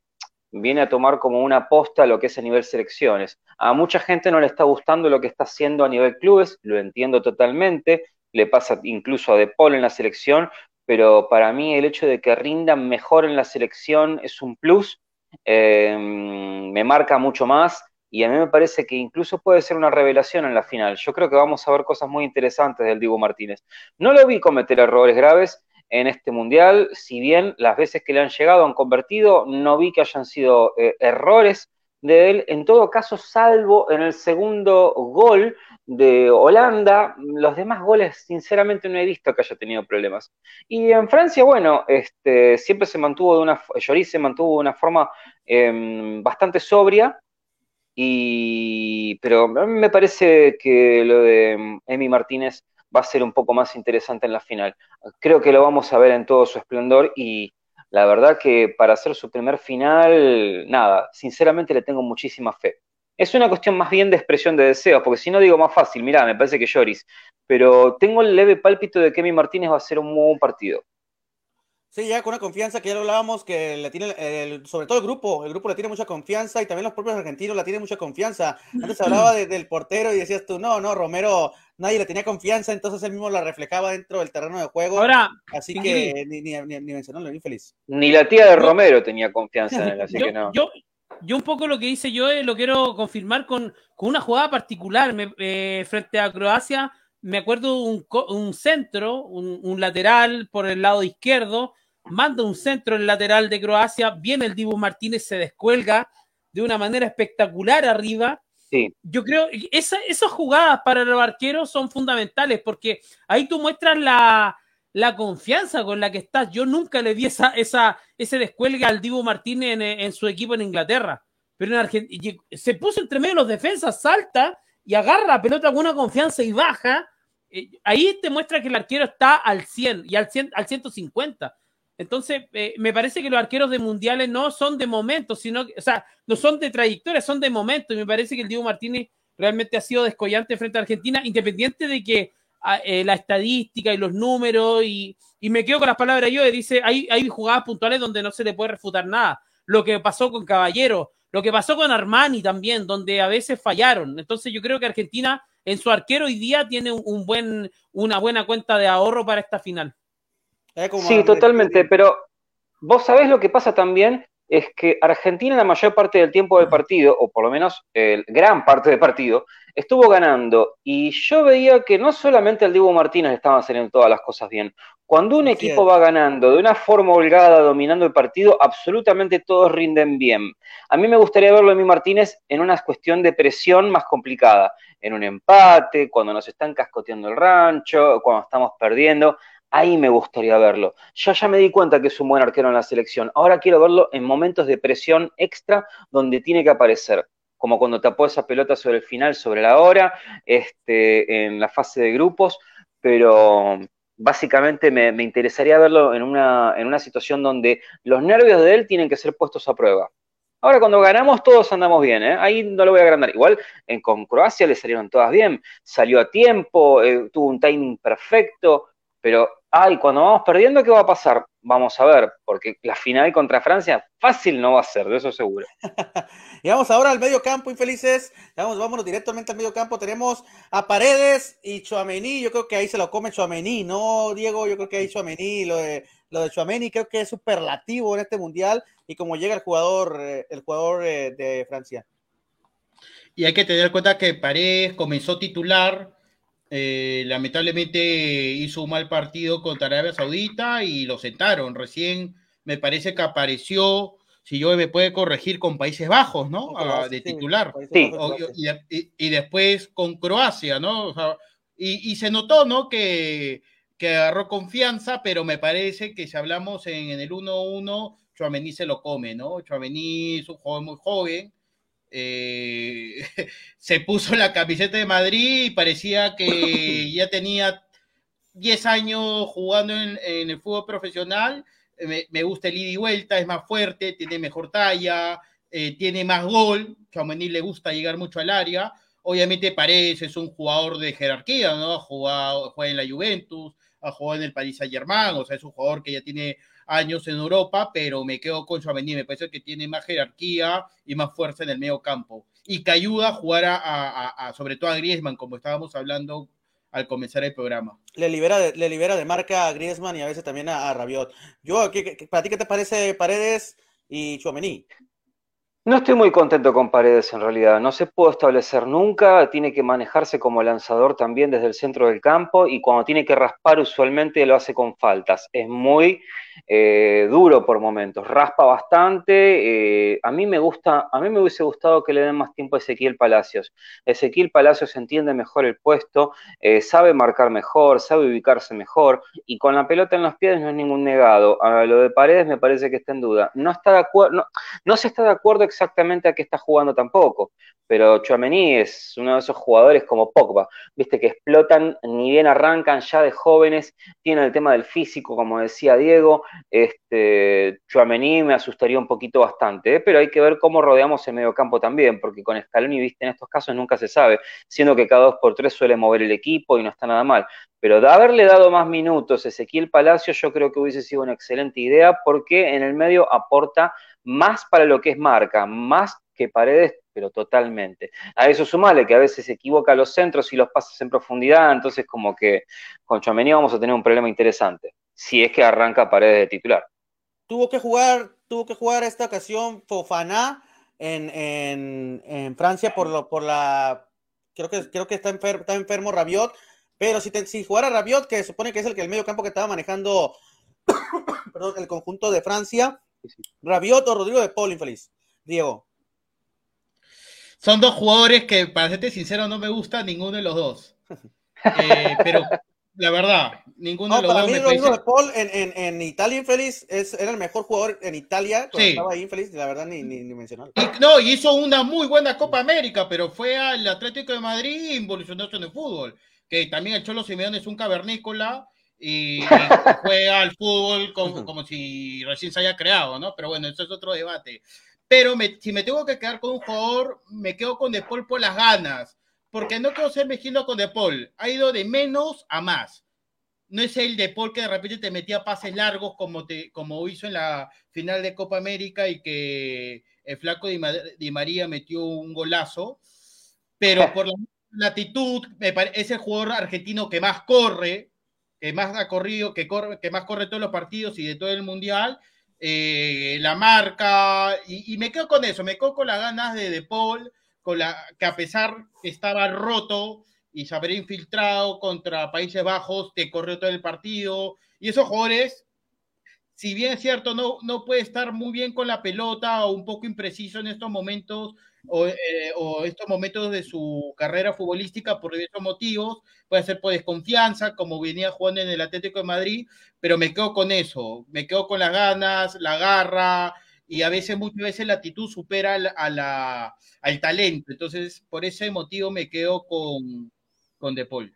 Speaker 4: viene a tomar como una posta lo que es a nivel selecciones. A mucha gente no le está gustando lo que está haciendo a nivel clubes, lo entiendo totalmente, le pasa incluso a De Paul en la selección, pero para mí el hecho de que rindan mejor en la selección es un plus, eh, me marca mucho más y a mí me parece que incluso puede ser una revelación en la final. Yo creo que vamos a ver cosas muy interesantes del Dibu Martínez. No lo vi cometer errores graves en este mundial, si bien las veces que le han llegado han convertido, no vi que hayan sido eh, errores de él, en todo caso, salvo en el segundo gol de Holanda, los demás goles, sinceramente, no he visto que haya tenido problemas. Y en Francia, bueno, este, siempre se mantuvo de una, Lloris se mantuvo de una forma em, bastante sobria, y, pero me parece que lo de em, Emi Martínez va a ser un poco más interesante en la final. Creo que lo vamos a ver en todo su esplendor y la verdad que para hacer su primer final, nada, sinceramente le tengo muchísima fe. Es una cuestión más bien de expresión de deseos, porque si no digo más fácil, mirá, me parece que Lloris, pero tengo el leve pálpito de que Emi Martínez va a ser un muy buen partido.
Speaker 1: Sí, ya con una confianza que ya lo hablábamos, que le tiene, sobre todo el grupo, el grupo le tiene mucha confianza y también los propios argentinos la tienen mucha confianza. Antes (clears throat) hablaba del portero y decías tú, no, no, Romero, nadie le tenía confianza, entonces él mismo la reflejaba dentro del terreno de juego.
Speaker 2: Ahora,
Speaker 1: así que ni, ni, ni, mencionó, infeliz.
Speaker 4: Ni la tía de Romero tenía confianza en él, así que no.
Speaker 2: Yo, yo un poco lo que hice yo lo quiero confirmar con, con una jugada particular eh, frente a Croacia. Me acuerdo un, un centro, un, un lateral por el lado izquierdo manda un centro en el lateral de Croacia, viene el Dibu Martínez, se descuelga de una manera espectacular arriba. Sí. Yo creo que esa, esas jugadas para los arqueros son fundamentales porque ahí tú muestras la, la confianza con la que estás. Yo nunca le di esa, esa, ese descuelgue al Dibu Martínez en, en su equipo en Inglaterra. Pero en Argentina se puso entre medio de los defensas, salta y agarra la pelota con una confianza y baja. Eh, ahí te muestra que el arquero está al 100 y al, 100, al 150. Entonces, eh, me parece que los arqueros de mundiales no son de momento, sino, o sea, no son de trayectoria, son de momento. Y me parece que el Diego Martínez realmente ha sido descollante frente a Argentina, independiente de que ah, eh, la estadística y los números, y, y, me quedo con las palabras yo, dice, hay, hay jugadas puntuales donde no se le puede refutar nada. Lo que pasó con Caballero, lo que pasó con Armani también, donde a veces fallaron. Entonces, yo creo que Argentina en su arquero hoy día tiene un buen, una buena cuenta de ahorro para esta final
Speaker 4: sí, totalmente, pero vos sabés lo que pasa también es que Argentina la mayor parte del tiempo del partido, o por lo menos el, gran parte del partido, estuvo ganando. Y yo veía que no solamente el Diego Martínez estaba haciendo todas las cosas bien. Cuando un equipo va ganando de una forma holgada, dominando el partido, absolutamente todos rinden bien. A mí me gustaría verlo a mí Martínez en una cuestión de presión más complicada, en un empate, cuando nos están cascoteando el rancho, cuando estamos perdiendo. Ahí me gustaría verlo. Yo ya me di cuenta que es un buen arquero en la selección. Ahora quiero verlo en momentos de presión extra donde tiene que aparecer. Como cuando tapó esa pelota sobre el final, sobre la hora, este, en la fase de grupos. Pero básicamente me, interesaría verlo en una, en una situación donde los nervios de él tienen que ser puestos a prueba. Ahora, cuando ganamos, todos andamos bien, ¿eh? Ahí no lo voy a agrandar. Igual en, con Croacia le salieron todas bien. Salió a tiempo, eh, tuvo un timing perfecto, pero ay, cuando vamos perdiendo, ¿qué va a pasar? Vamos a ver, porque la final contra Francia fácil no va a ser, de eso seguro. (laughs)
Speaker 1: y vamos ahora al medio campo, infelices. Vamos, vámonos directamente al medio campo. Tenemos a Paredes y Chuamení. Yo creo que ahí se lo come Chuamení, ¿no, Diego? Yo creo que ahí Chuamení, lo de, lo de Chuamení creo que es superlativo en este mundial y como llega el jugador, eh, el jugador eh, de Francia.
Speaker 3: Y hay que tener en cuenta que Paredes comenzó titular eh, lamentablemente hizo un mal partido contra Arabia Saudita y lo sentaron. Recién me parece que apareció, si yo me puede corregir, con Países Bajos, ¿no? Ah, de titular. Sí. y, después con Croacia, ¿no? y, se notó, ¿no? Que, que, agarró confianza, pero me parece que si hablamos en, en el 1-1, Chuamení se lo come, ¿no? Chuamení es un joven muy joven eh, (laughs) se puso la camiseta de Madrid y parecía que (laughs) ya tenía 10 años jugando en, el fútbol profesional. Me, gusta el ida y vuelta, es más fuerte, tiene mejor talla, eh, tiene más gol. Chaumaní le gusta llegar mucho al área. Obviamente parece es un jugador de jerarquía, ¿no? Ha jugado, juega en la Juventus, ha jugado en el Paris Saint Germain, o sea, es un jugador que ya tiene años en Europa, pero me quedo con Chouameni, me parece que tiene más jerarquía y más fuerza en el medio campo y que ayuda a jugar a, sobre todo a Griezmann, como estábamos hablando al comenzar el programa.
Speaker 1: Le libera de, le libera de marca a Griezmann y a veces también a, Rabiot. Yo, ¿qué, para ti qué te parece Paredes y Chouameni?
Speaker 4: No estoy muy contento con Paredes en realidad. No se pudo establecer nunca. Tiene que manejarse como lanzador también desde el centro del campo y cuando tiene que raspar usualmente lo hace con faltas. Es muy eh, duro por momentos. Raspa bastante. Eh, a mí me gusta, a mí me hubiese gustado que le den más tiempo a Ezequiel Palacios. Ezequiel Palacios entiende mejor el puesto, eh, sabe marcar mejor, sabe ubicarse mejor y con la pelota en los pies no es ningún negado. A lo de Paredes me parece que está en duda. No está de acuerdo, no, no se está de acuerdo exactamente a qué está jugando tampoco, pero Chouameni es uno de esos jugadores como Pogba, viste que explotan, ni bien arrancan ya de jóvenes, tienen el tema del físico, como decía Diego, este, Chouameni me asustaría un poquito bastante, ¿eh? pero hay que ver cómo rodeamos el medio campo también, porque con Scaloni, viste, en estos casos nunca se sabe, siendo que cada dos por tres suele mover el equipo y no está nada mal, pero de haberle dado más minutos a Ezequiel Palacio, yo creo que hubiese sido una excelente idea, porque en el medio aporta más para lo que es marca, más que paredes, pero totalmente. A eso sumale que a veces se equivoca los centros y los pases en profundidad, entonces como que con Chomení vamos a tener un problema interesante, si es que arranca paredes de titular.
Speaker 1: Tuvo que jugar, tuvo que jugar esta ocasión Fofana en, en, Francia por lo, por la creo que creo que está enfermo, está enfermo Rabiot, pero si, te, si jugara Rabiot, que supone que es el que el medio campo que estaba manejando (coughs) perdón, el conjunto de Francia, Rabiot o Rodrigo de Paul, infeliz. Diego.
Speaker 3: Son dos jugadores que, para serte sincero, no me gusta ninguno de los dos. (laughs) Eh, pero la verdad, ninguno de los
Speaker 1: para
Speaker 3: dos.
Speaker 1: Mí, Rodrigo de Paul en, en, Italia infeliz es, era el mejor jugador en Italia cuando estaba ahí infeliz, la verdad ni, ni, ni mencionarlo.
Speaker 3: no, y hizo una muy buena Copa América, pero fue al Atlético de Madrid y involucionó en el fútbol. Que también el Cholo Simeone es un cavernícola y, juega (laughs) al fútbol como, si recién se haya creado, ¿no? Pero bueno, eso es otro debate. Pero si me tengo que quedar con un jugador, me quedo con De Paul por las ganas, porque no quiero ser mezquino con De Paul. Ha ido de menos a más. No es el De Paul que de repente te metía pases largos como, te, como hizo en la final de Copa América y que el flaco Di, María metió un golazo, pero (laughs) por la latitud, es el jugador argentino que más corre, que más ha corrido, que, corre, que más corre todos los partidos y de todo el mundial, eh, la marca, y, me quedo con eso, me quedo con las ganas de De Paul, la, que a pesar estaba roto y se habría infiltrado contra Países Bajos, que corrió todo el partido, y esos jugadores, si bien es cierto, no, no puede estar muy bien con la pelota o un poco impreciso en estos momentos, eh, o, estos momentos de su carrera futbolística por diversos motivos, puede ser por desconfianza, como venía jugando en el Atlético de Madrid, pero me quedo con eso, me quedo con las ganas, la garra, y a veces, muchas veces la actitud supera a la, al talento, entonces por ese motivo me quedo con, con De Paul.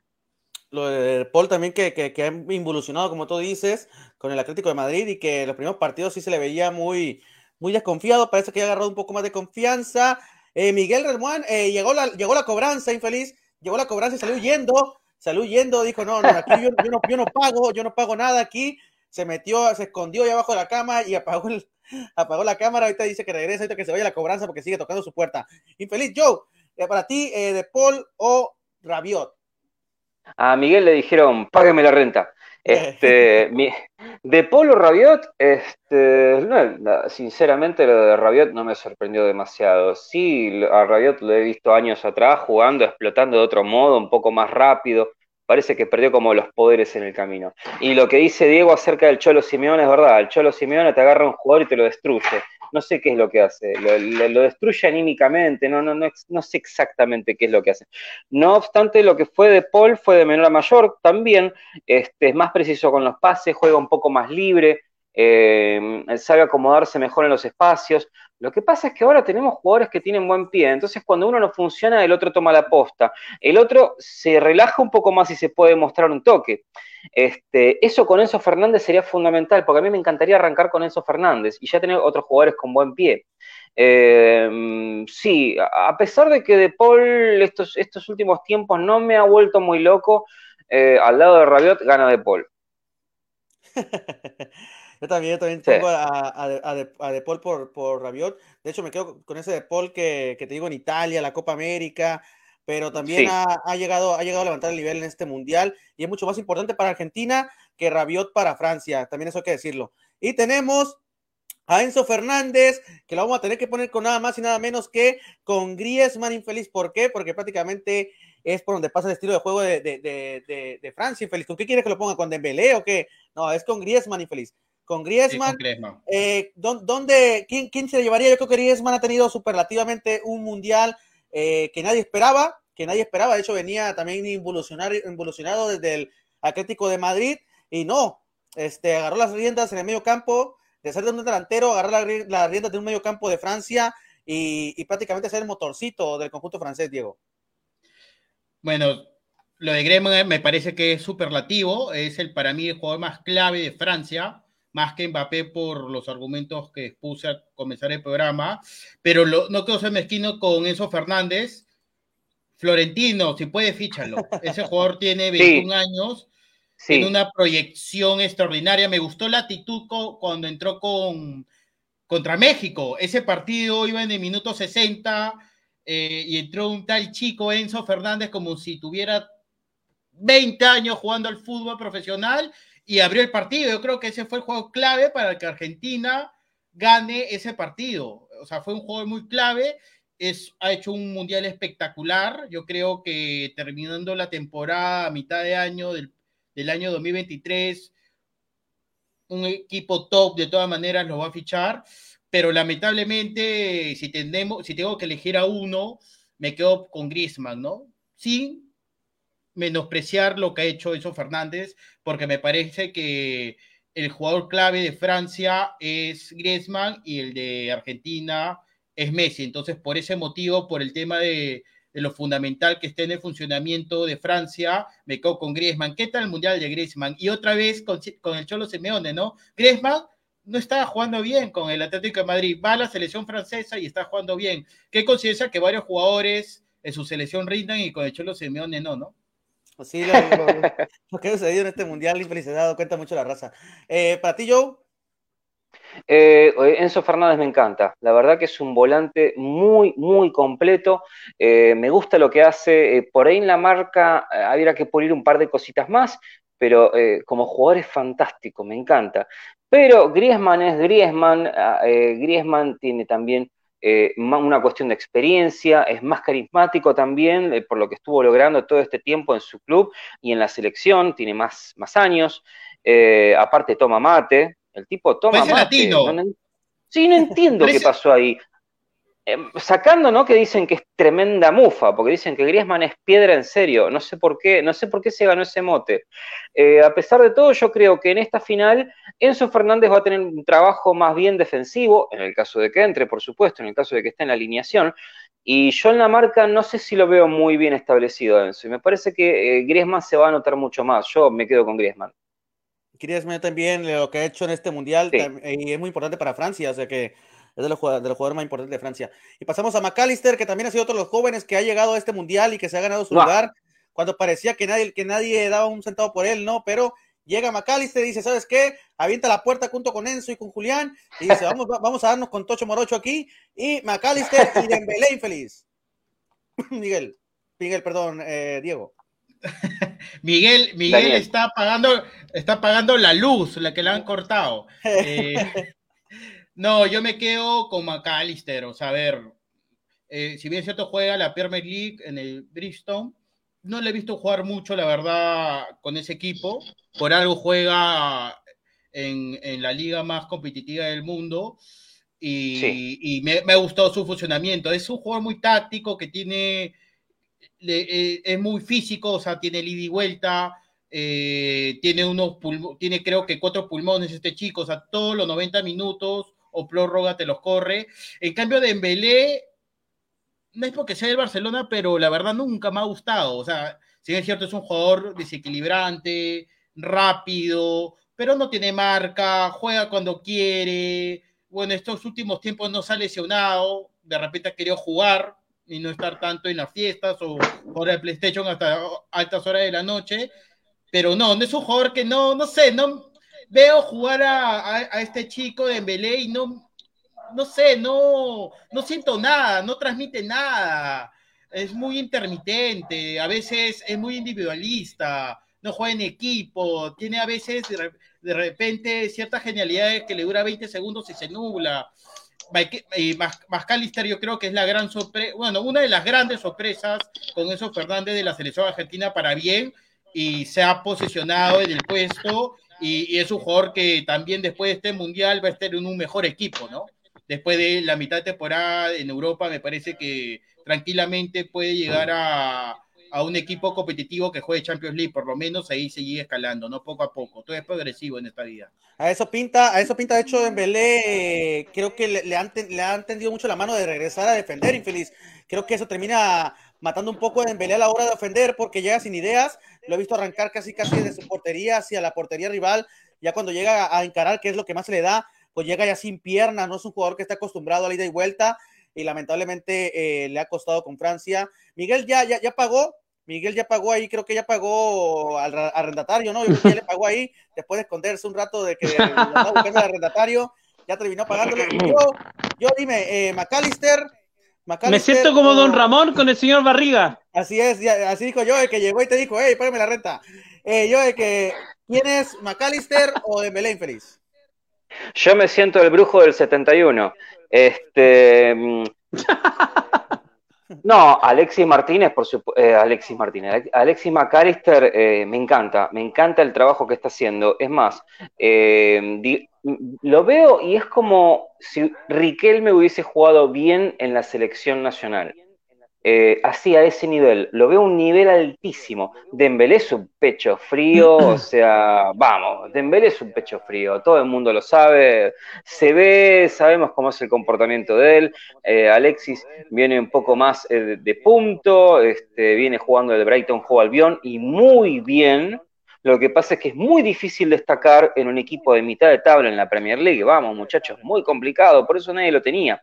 Speaker 1: Lo de Paul también que, que, que, ha involucionado, como tú dices, con el Atlético de Madrid y que los primeros partidos sí se le veía muy, muy desconfiado, parece que ha agarrado un poco más de confianza. Eh, Miguel Ramón, eh, llegó, la, llegó la cobranza, infeliz, llegó la cobranza y salió huyendo, salió huyendo, dijo, no, no, aquí yo, no, yo no pago, yo no pago nada aquí, se metió, se escondió ahí abajo de la cama y apagó, el, apagó la cámara, ahorita dice que regresa, ahorita que se vaya la cobranza porque sigue tocando su puerta. Infeliz, Joe, eh, para ti, De Paul o Rabiot.
Speaker 4: A Miguel le dijeron, págueme la renta. Este, de Polo Rabiot, este, sinceramente lo de Rabiot no me sorprendió demasiado. Sí, a Rabiot lo he visto años atrás jugando, explotando de otro modo, un poco más rápido. Parece que perdió como los poderes en el camino. Y lo que dice Diego acerca del Cholo Simeone es verdad. El Cholo Simeone te agarra un jugador y te lo destruye no sé qué es lo que hace, lo, destruye anímicamente, no, no, no, no, sé exactamente qué es lo que hace. No obstante, lo que fue de Paul fue de menor a mayor también, este, es más preciso con los pases, juega un poco más libre, eh, sabe acomodarse mejor en los espacios. Lo que pasa es que ahora tenemos jugadores que tienen buen pie, entonces cuando uno no funciona, el otro toma la posta. El otro se relaja un poco más y se puede mostrar un toque. Este, eso con Enzo Fernández sería fundamental, porque a mí me encantaría arrancar con Enzo Fernández y ya tener otros jugadores con buen pie. Eh, sí, a pesar de que De Paul estos, estos últimos tiempos no me ha vuelto muy loco, eh, al lado de Rabiot gana De Paul. (laughs)
Speaker 1: Yo también, yo también pongo a, a, de, Paul por, por Rabiot. De hecho, me quedo con ese de Paul que, que te digo en Italia, la Copa América, pero también ha, llegado, ha llegado a levantar el nivel en este mundial y es mucho más importante para Argentina que Rabiot para Francia. También eso hay que decirlo. Y tenemos a Enzo Fernández, que lo vamos a tener que poner con nada más y nada menos que con Griezmann infeliz. ¿Por qué? Porque prácticamente es por donde pasa el estilo de juego de, de, de, de Francia infeliz. ¿Con qué quieres que lo ponga? ¿Con Dembélé o qué? No, es con Griezmann infeliz. Con Griezmann, eh, ¿dónde, quién, quién, se llevaría? Yo creo que Griezmann ha tenido superlativamente un mundial eh, que nadie esperaba, que nadie esperaba. De hecho, venía también involucionado desde el Atlético de Madrid y no, este, agarró las riendas en el medio campo, de ser de un delantero, agarró las riendas de un medio campo de Francia y, y prácticamente ser el motorcito del conjunto francés, Diego.
Speaker 3: Bueno, lo de Griezmann me parece que es superlativo, es el para mí el jugador más clave de Francia más que Mbappé por los argumentos que expuse al comenzar el programa, pero no quiero ser mezquino con Enzo Fernández. Florentino, si puede, fíchalo. Ese jugador tiene 21 años, tiene una proyección extraordinaria. Me gustó la actitud cuando entró con, contra México. Ese partido iba en el minuto 60 eh, y entró un tal chico Enzo Fernández como si tuviera 20 años jugando al fútbol profesional y abrió el partido. Yo creo que ese fue el juego clave para que Argentina gane ese partido. O sea, fue un juego muy clave. Es, ha hecho un mundial espectacular. Yo creo que terminando la temporada a mitad de año del, del año 2023, un equipo top de todas maneras lo va a fichar. Pero lamentablemente, si, tenemos, si tengo que elegir a uno, me quedo con Griezmann, ¿no? Sí, menospreciar lo que ha hecho Enzo Fernández, porque me parece que el jugador clave de Francia es Griezmann y el de Argentina es Messi. Entonces, por ese motivo, por el tema de, lo fundamental que esté en el funcionamiento de Francia, me quedo con Griezmann. ¿Qué tal el Mundial de Griezmann? Y otra vez con, el Cholo Simeone, ¿no? Griezmann no estaba jugando bien con el Atlético de Madrid, va a la selección francesa y está jugando bien. ¿Qué coincidencia que varios jugadores en su selección rindan y con el Cholo Simeone no, no?
Speaker 1: Pues sí, (laughs) lo, que ha sucedido en este mundial, infelicidad, cuenta mucho la raza. Eh, ¿Para ti, Joe?
Speaker 4: Eh, Enzo Fernández me encanta, la verdad que es un volante muy, muy completo, eh, me gusta lo que hace, por ahí en la marca habría que pulir un par de cositas más, pero como jugador es fantástico, me encanta. Pero Griezmann es Griezmann, ah, Griezmann tiene también eh, una cuestión de experiencia, es más carismático también eh, por lo que estuvo logrando todo este tiempo en su club y en la selección, tiene más, más años, eh, aparte toma mate, el tipo toma mate. No, sí, no entiendo qué pasó ahí. Em, sacando, ¿no? Que dicen que es tremenda mufa, porque dicen que Griezmann es piedra en serio. No sé por qué, no sé por qué se ganó ese mote. Eh, a pesar de todo, yo creo que en esta final Enzo Fernández va a tener un trabajo más bien defensivo, en el caso de que entre, por supuesto, en el caso de que esté en la alineación. Y yo en la marca no sé si lo veo muy bien establecido Enzo. Y me parece que eh, Griezmann se va a notar mucho más. Yo me quedo con Griezmann.
Speaker 1: Griezmann también lo que ha hecho en este mundial y es muy importante para Francia, o sea que es de los, jugadores, más importantes de Francia. Y pasamos a McAllister, que también ha sido otro de los jóvenes que ha llegado a este mundial y que se ha ganado su lugar cuando parecía que nadie, que nadie daba un centavo por él, ¿no? Pero llega McAllister y dice, ¿sabes qué? Avienta la puerta junto con Enzo y con Julián y dice, vamos, vamos a darnos con Tocho Morocho aquí y McAllister y Dembélé infeliz. (laughs) Miguel, Miguel, perdón, eh, Diego. (laughs)
Speaker 3: Miguel, Miguel está pagando, está pagando la luz, la que le han (laughs) cortado. Eh, no, yo me quedo con McAllister, o sea, a ver, eh, si bien cierto juega la Premier League en el Bristol, no le he visto jugar mucho, la verdad, con ese equipo. Por algo juega en, la liga más competitiva del mundo y, me, ha gustado su funcionamiento. Es un jugador muy táctico que tiene, eh, es muy físico, o sea, tiene ida y vuelta. Eh, tiene unos tiene creo que cuatro pulmones este chico, o sea, todos los 90 minutos o prórroga te los corre. En cambio, de Dembélé, no es porque sea del Barcelona, pero la verdad nunca me ha gustado. O sea, si es cierto, es un jugador desequilibrante, rápido, pero no tiene marca, juega cuando quiere. Bueno, estos últimos tiempos no se ha lesionado, de repente ha querido jugar y no estar tanto en las fiestas o por el PlayStation hasta altas horas de la noche. Pero no, no es un jugador que no, no sé, no, veo jugar a, este chico de Embelé y no, no sé, no, no siento nada, no transmite nada. Es muy intermitente, a veces es muy individualista, no juega en equipo, tiene a veces de, repente ciertas genialidades que le dura 20 segundos y se nubla. Y Mascalister yo creo que es la gran sorpresa, bueno, una de las grandes sorpresas con eso Fernández de la selección argentina para bien y se ha posicionado en el puesto y, y, es un jugador que también después de este mundial va a estar en un mejor equipo, ¿no? Después de la mitad de temporada en Europa me parece que tranquilamente puede llegar a, a un equipo competitivo que juegue Champions League, por lo menos ahí seguir escalando, ¿no? Poco a poco. Todo es progresivo en esta vida.
Speaker 1: A eso pinta, a eso pinta, de hecho, Dembélé, creo que le, han, le han tendido mucho la mano de regresar a defender, infeliz. Creo que eso termina matando un poco a Dembélé a la hora de ofender porque llega sin ideas. Lo he visto arrancar casi casi de su portería hacia la portería rival. Ya cuando llega a encarar, que es lo que más se le da, pues llega ya sin piernas. No es un jugador que está acostumbrado a la ida y vuelta y lamentablemente eh, le ha costado con Francia. Miguel ya, ya, ya pagó, Miguel ya pagó ahí, creo que ya pagó al arrendatario, ¿no? Yo creo que ya le pagó ahí, después de esconderse un rato de que estaba buscando al arrendatario, ya terminó pagándole. Yo, yo dime, eh, McAllister,
Speaker 2: Me siento como Don Ramón con el señor Barriga.
Speaker 1: Así es, así dijo yo, el que llegó y te dijo, hey, págame la renta. Eh, yo, de que, ¿quién es McAllister o de Belén Feliz?
Speaker 4: Yo me siento el brujo del 71. Este. Mm, no, Alexis Martínez, por supuesto, eh, Alexis Martínez, Alexis McAllister eh, me encanta, me encanta el trabajo que está haciendo. Es más, eh, lo veo y es como si Riquelme hubiese jugado bien en la selección nacional eh, así a ese nivel. Lo veo un nivel altísimo. Dembélé es un pecho frío, o (clears throat) sea, vamos, Dembélé es un pecho frío, todo el mundo lo sabe, se ve, sabemos cómo es el comportamiento de él. Eh, Alexis viene un poco más eh, de punto, este, viene jugando el Brighton Hove Albion y muy bien. Lo que pasa es que es muy difícil destacar en un equipo de mitad de tabla en la Premier League. Vamos, muchachos, muy complicado, por eso nadie lo tenía.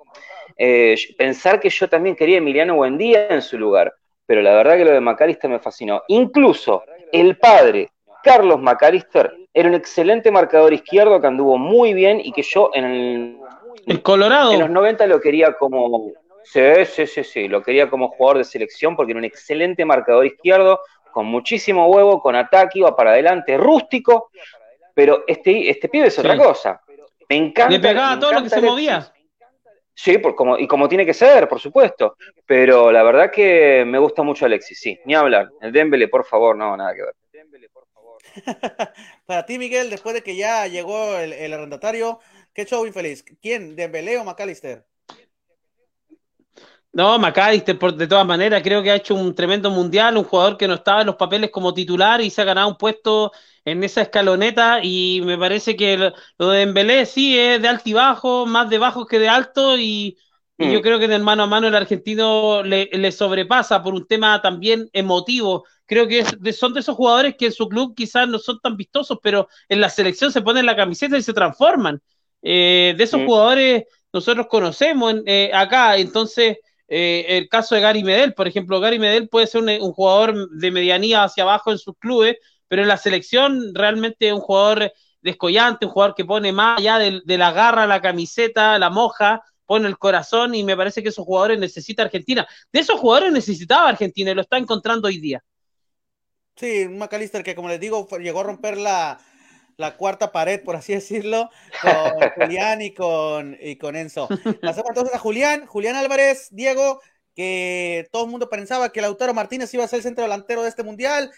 Speaker 4: Eh, pensar que yo también quería Emiliano Buendía en su lugar, pero la verdad que lo de McAllister me fascinó. Incluso el padre, Carlos McAllister, era un excelente marcador izquierdo que anduvo muy bien y que yo en
Speaker 2: el, Colorado.
Speaker 4: En los 90 lo quería como. Sí, sí, sí, sí, lo quería como jugador de selección porque era un excelente marcador izquierdo, con muchísimo huevo, con ataque, iba para adelante, rústico, pero este, este pibe es otra cosa. Me encanta.
Speaker 2: Le pegaba todo lo que se movía.
Speaker 4: Sí, por como, y como tiene que ser, por supuesto. Pero la verdad que me gusta mucho Alexis, sí. Ni hablar. El Dembele, por favor, no, nada que ver. por (laughs)
Speaker 1: favor. Para ti, Miguel, después de que ya llegó el, arrendatario, ¿qué show infeliz? ¿Quién? ¿Dembele o McAllister?
Speaker 2: No, McAllister, por, de todas maneras, creo que ha hecho un tremendo mundial, un jugador que no estaba en los papeles como titular y se ha ganado un puesto en esa escaloneta y me parece que lo, de Dembélé sí es de alto y bajo, más de bajo que de alto y, yo mm. creo que de mano a mano el argentino le, sobrepasa por un tema también emotivo. Creo que son de esos jugadores que en su club quizás no son tan vistosos, pero en la selección se ponen la camiseta y se transforman. Eh, de esos mm. jugadores nosotros conocemos eh, acá, entonces eh, el caso de Gary Medel, por ejemplo, Gary Medel puede ser un, jugador de medianía hacia abajo en sus clubes, pero en la selección realmente es un jugador descollante, un jugador que pone más allá de, la garra, la camiseta, la moja, pone el corazón y me parece que esos jugadores necesita Argentina. De esos jugadores necesitaba Argentina y lo está encontrando hoy día.
Speaker 1: Sí, un que como les digo llegó a romper la, cuarta pared, por así decirlo, con (laughs) Julián y con, y con Enzo. Pasamos entonces a Julián, Julián Álvarez, Diego, que todo el mundo pensaba que Lautaro Martínez iba a ser el centro delantero de este mundial,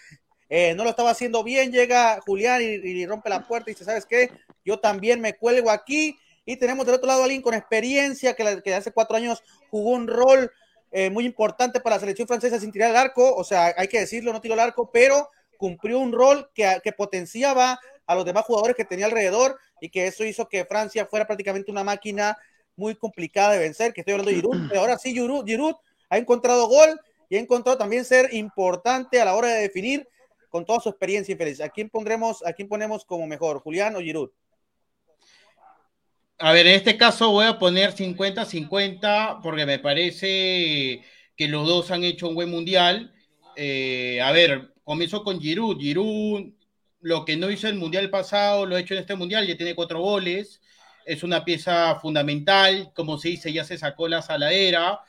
Speaker 1: eh, no lo estaba haciendo bien, llega Julián y, rompe la puerta y dice, ¿sabes qué? Yo también me cuelgo aquí. Y tenemos del otro lado a alguien con experiencia que, que hace cuatro años jugó un rol eh, muy importante para la selección francesa sin tirar el arco. O sea, hay que decirlo, no tiró el arco, pero cumplió un rol que, que potenciaba a los demás jugadores que tenía alrededor y que eso hizo que Francia fuera prácticamente una máquina muy complicada de vencer, que estoy hablando de Giroud, (clears throat) pero ahora sí Giroud, Giroud ha encontrado gol y ha encontrado también ser importante a la hora de definir con toda su experiencia infeliz. ¿A quién pondremos, a quién ponemos como mejor, Julián o Giroud?
Speaker 3: A ver, en este caso voy a poner 50-50 porque me parece que los dos han hecho un buen mundial. Eh, a ver, comienzo con Giroud. Giroud, lo que no hizo el mundial pasado, lo ha hecho en este mundial, ya tiene cuatro goles. Es una pieza fundamental, como se dice, ya se sacó la saladera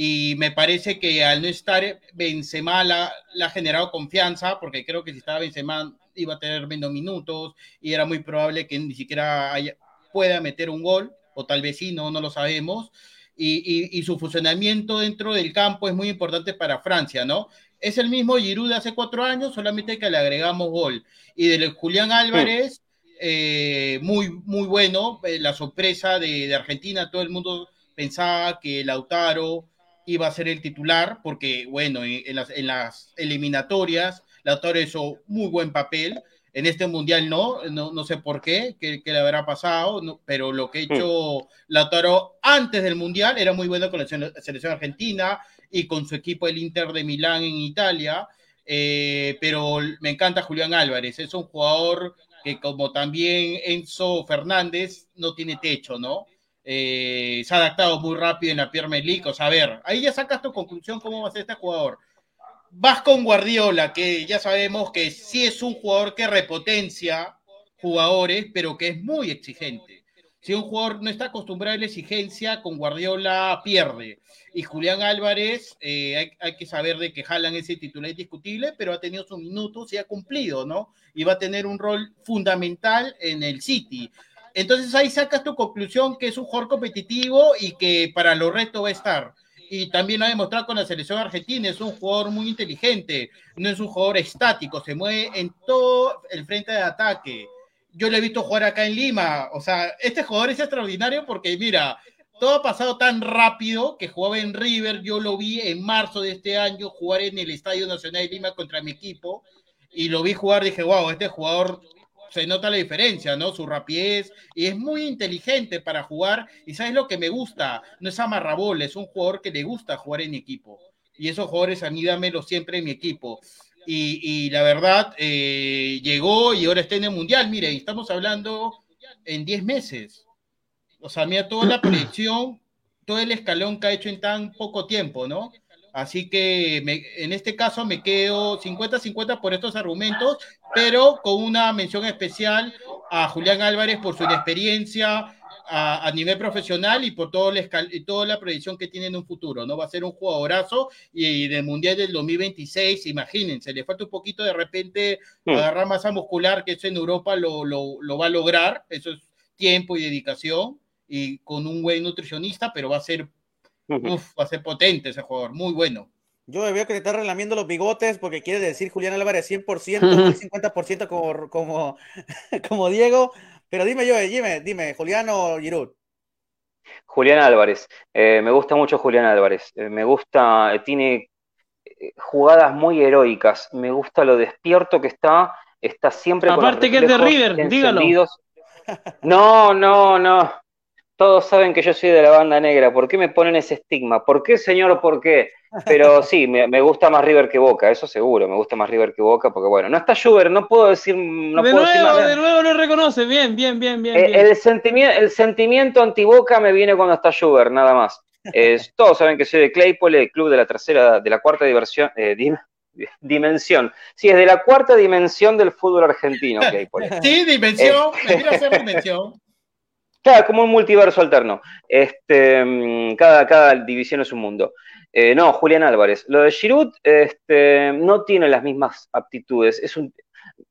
Speaker 3: y me parece que al no estar Benzema la, la ha generado confianza, porque creo que si estaba Benzema iba a tener menos minutos y era muy probable que ni siquiera pueda meter un gol, o tal vez sí, no, no lo sabemos. Y, y, su funcionamiento dentro del campo es muy importante para Francia, ¿no? Es el mismo Giroud de hace cuatro años, solamente que le agregamos gol. Y de Julián Álvarez, eh, muy, muy bueno, eh, la sorpresa de, de, Argentina, todo el mundo pensaba que Lautaro iba a ser el titular, porque bueno, en, las, en las eliminatorias Lautaro hizo muy buen papel. En este mundial no, no, no sé por qué, qué, le habrá pasado, pero lo que ha hecho Lautaro antes del mundial era muy bueno con la selección argentina y con su equipo el Inter de Milán en Italia. Eh, pero me encanta Julián Álvarez, es un jugador que como también Enzo Fernández no tiene techo, ¿no? Eh, se ha adaptado muy rápido en la Premier League. O a ver, ahí ya sacas tu conclusión cómo va a ser este jugador vas con Guardiola, que ya sabemos que sí es un jugador que repotencia jugadores, pero que es muy exigente. Si un jugador no está acostumbrado a la exigencia, con Guardiola pierde. Y Julián Álvarez, eh, hay, que saber de que Jalan ese titular indiscutible, pero ha tenido sus minutos y ha cumplido, ¿no? Y va a tener un rol fundamental en el City. Entonces ahí sacas tu conclusión que es un jugador competitivo y que para los retos va a estar y también ha demostrado con la selección argentina, es un jugador muy inteligente, no es un jugador estático, se mueve en todo el frente de ataque. Yo lo he visto jugar acá en Lima, o sea, este jugador es extraordinario porque mira, todo ha pasado tan rápido que jugaba en River, yo lo vi en marzo de este año jugar en el Estadio Nacional de Lima contra mi equipo y lo vi jugar, dije, wow, este jugador se nota la diferencia, ¿no? Su rapidez y es muy inteligente para jugar. Y sabes lo que me gusta, no es amarrabol, es un jugador que le gusta jugar en equipo. Y esos jugadores a mí dámelo siempre en mi equipo. Y, la verdad, eh, llegó y ahora está en el Mundial, mire, estamos hablando en 10 meses. O sea, mira toda la proyección, todo el escalón que ha hecho en tan poco tiempo, ¿no? Así que en este caso me quedo 50-50 por estos argumentos, pero con una mención especial a Julián Álvarez por su inexperiencia a, nivel profesional y por todo y toda la predicción que tiene en un futuro. ¿no? Va a ser un jugadorazo y, del Mundial del 2026, imagínense, le falta un poquito de repente hmm. agarrar masa muscular, que eso en Europa lo, lo va a lograr, eso es tiempo y dedicación y con un buen nutricionista, pero va a ser Uf, va a ser potente ese jugador, muy bueno.
Speaker 1: Yo veo que te está relamiendo los bigotes porque quiere decir Julián Álvarez 100%, 50% (laughs) como, como, (laughs) como Diego. Pero dime yo, dime, dime, Julián o Giroud.
Speaker 4: Julián Álvarez. Eh, me gusta mucho Julián Álvarez. Eh, me gusta, eh, tiene jugadas muy heroicas. Me gusta lo despierto que está. Está siempre
Speaker 2: Aparte que es de River, dígalo.
Speaker 4: No, no, no. Todos saben que yo soy de la banda negra. ¿Por qué me ponen ese estigma? ¿Por qué, señor? ¿Por qué? Pero (laughs) sí, me, gusta más River que Boca, eso seguro. Me gusta más River que Boca porque, bueno, no está Schubert, no puedo decir. No
Speaker 2: de,
Speaker 4: puedo
Speaker 2: nuevo, de nuevo lo reconoce. Bien, bien, bien, bien.
Speaker 4: Eh, el, sentimiento, el sentimiento anti-Boca me viene cuando está Schubert, nada más. (laughs) todos saben que soy de Claypole, el club de la tercera, de la cuarta diversión, eh, dimensión. Sí, es de la cuarta dimensión del fútbol argentino, Claypole.
Speaker 3: Sí, dimensión, me hacer dimensión. (laughs)
Speaker 4: Como un multiverso alterno. Este, mm, cada, cada división es un mundo. Eh, no, Julián Álvarez. Lo de Giroud este, no tiene las mismas aptitudes. Es un,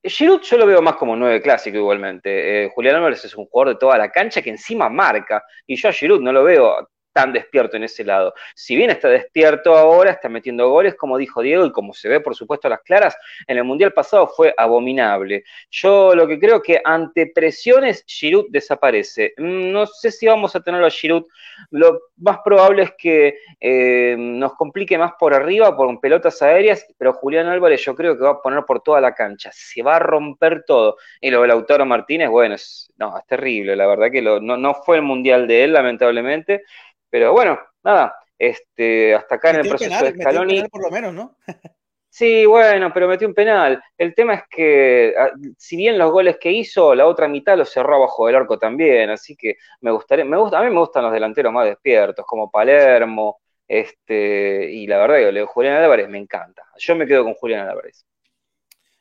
Speaker 4: Giroud yo lo veo más como nueve clásico igualmente. Eh, Julián Álvarez es un jugador de toda la cancha que encima marca. Y yo a Giroud no lo veo tan despierto en ese lado. Si bien está despierto ahora, está metiendo goles, como dijo Diego, y como se ve por supuesto a las claras, en el Mundial pasado fue abominable. Yo lo que creo que ante presiones Giroud desaparece. Mm, no sé si vamos a tenerlo a Giroud. Lo más probable es que eh, nos complique más por arriba, por pelotas aéreas, pero Julián Álvarez yo creo que va a poner por toda la cancha. Se va a romper todo. Y lo de Lautaro Martínez, bueno, es, no, es terrible. La verdad que no, no fue el Mundial de él, lamentablemente. Pero bueno, nada, este, hasta acá en el proceso de Scaloni.
Speaker 1: por lo menos, ¿no? (laughs)
Speaker 4: sí, bueno, pero metió un penal. El tema es que, ah, si bien los goles que hizo, la otra mitad los cerró abajo del arco también, así que me gustaría, me gusta, a mí me gustan los delanteros más despiertos, como Palermo, este, y la verdad que Julián Álvarez me encanta. Yo me quedo con Julián Álvarez.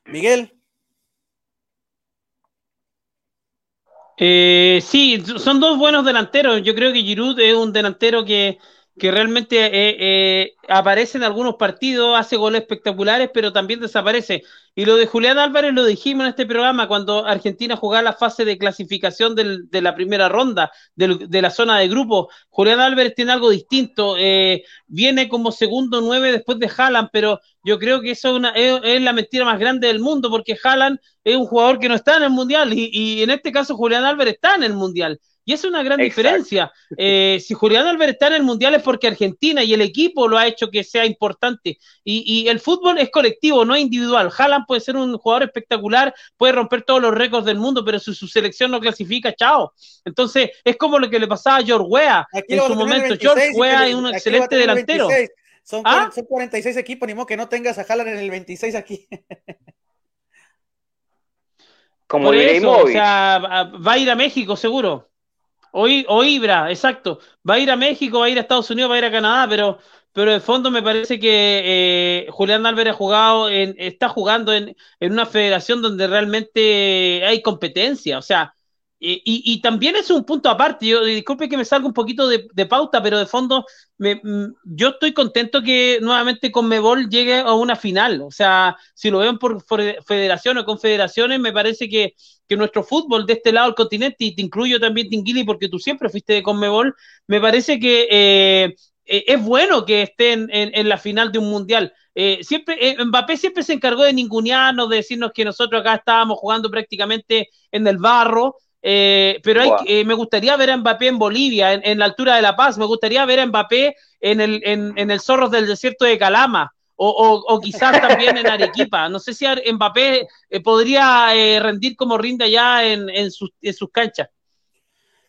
Speaker 1: Miguel.
Speaker 2: Eh, sí, son dos buenos delanteros. Yo creo que Giroud es un delantero que, que realmente eh, eh, aparece en algunos partidos, hace goles espectaculares, pero también desaparece. Y lo de Julián Álvarez lo dijimos en este programa cuando Argentina jugaba la fase de clasificación del, de la primera ronda de la zona de grupo. Julián Álvarez tiene algo distinto, eh, viene como segundo nueve después de Haaland, pero yo creo que eso es, una, es, es, la mentira más grande del mundo porque Haaland es un jugador que no está en el Mundial y, y en este caso Julián Álvarez está en el Mundial. Y es una gran Exacto. diferencia. Eh, si Julián Álvarez está en el Mundial es porque Argentina y el equipo lo ha hecho que sea importante. Y, y el fútbol es colectivo, no es individual. Haaland puede ser un jugador espectacular, puede romper todos los récords del mundo, pero si su selección no clasifica, chao. Entonces, es como lo que le pasaba a George Weah en su momento. 26, George Weah es un excelente delantero.
Speaker 1: Son, ¿Ah? son 46 equipos, ni modo que no tengas a Haaland en el 26 aquí.
Speaker 2: Como Por eso, o sea, va a ir a México seguro. O, Ibra, exacto. Va a ir a México, va a ir a Estados Unidos, va a ir a Canadá, pero, pero de fondo me parece que eh, Julián Álvarez ha jugado en, está jugando en, en, una federación donde realmente hay competencia. O sea, y, también es un punto aparte. Yo, disculpe que me salga un poquito de, pauta, pero de fondo me, yo estoy contento que nuevamente Conmebol llegue a una final. O sea, si lo ven por, federación o confederaciones, me parece que, que, nuestro fútbol de este lado del continente, y te incluyo también, Tinguili, porque tú siempre fuiste de Conmebol, me parece que eh, es bueno que esté en, la final de un mundial. Eh, siempre, eh, Mbappé siempre se encargó de ningunearnos, de decirnos que nosotros acá estábamos jugando prácticamente en el barro. Eh, pero hay, eh, me gustaría ver a Mbappé en Bolivia, en, en, la altura de La Paz, me gustaría ver a Mbappé en el, en, en el Zorros del Desierto de Calama, o, o, o, quizás también en Arequipa. No sé si Mbappé eh, podría rendir como rinde allá en, en, sus, en sus canchas.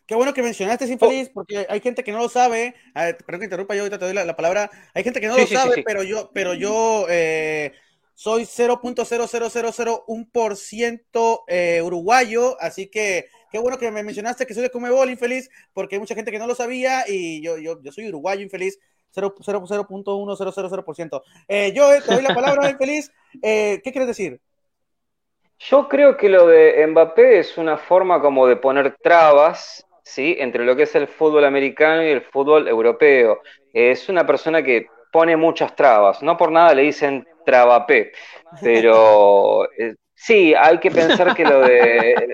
Speaker 1: Qué bueno que mencionaste Infeliz, porque hay gente que no lo sabe. Ver, perdón que interrumpa, yo ahorita te doy la, la palabra. Hay gente que no sí, lo sí, sabe, sí, pero yo, pero yo eh, soy 0.00001% eh, uruguayo, así que qué bueno que me mencionaste que soy de Comebol, infeliz, porque hay mucha gente que no lo sabía y yo, yo, yo soy uruguayo, infeliz, 0.1000%. Eh, yo te doy la palabra, (laughs) infeliz. Eh, ¿Qué quieres decir?
Speaker 4: Yo creo que lo de Mbappé es una forma como de poner trabas, ¿sí? Entre lo que es el fútbol americano y el fútbol europeo. Es una persona que pone muchas trabas. No por nada le dicen trabapé, pero (laughs) eh, sí, hay que pensar que lo de (laughs)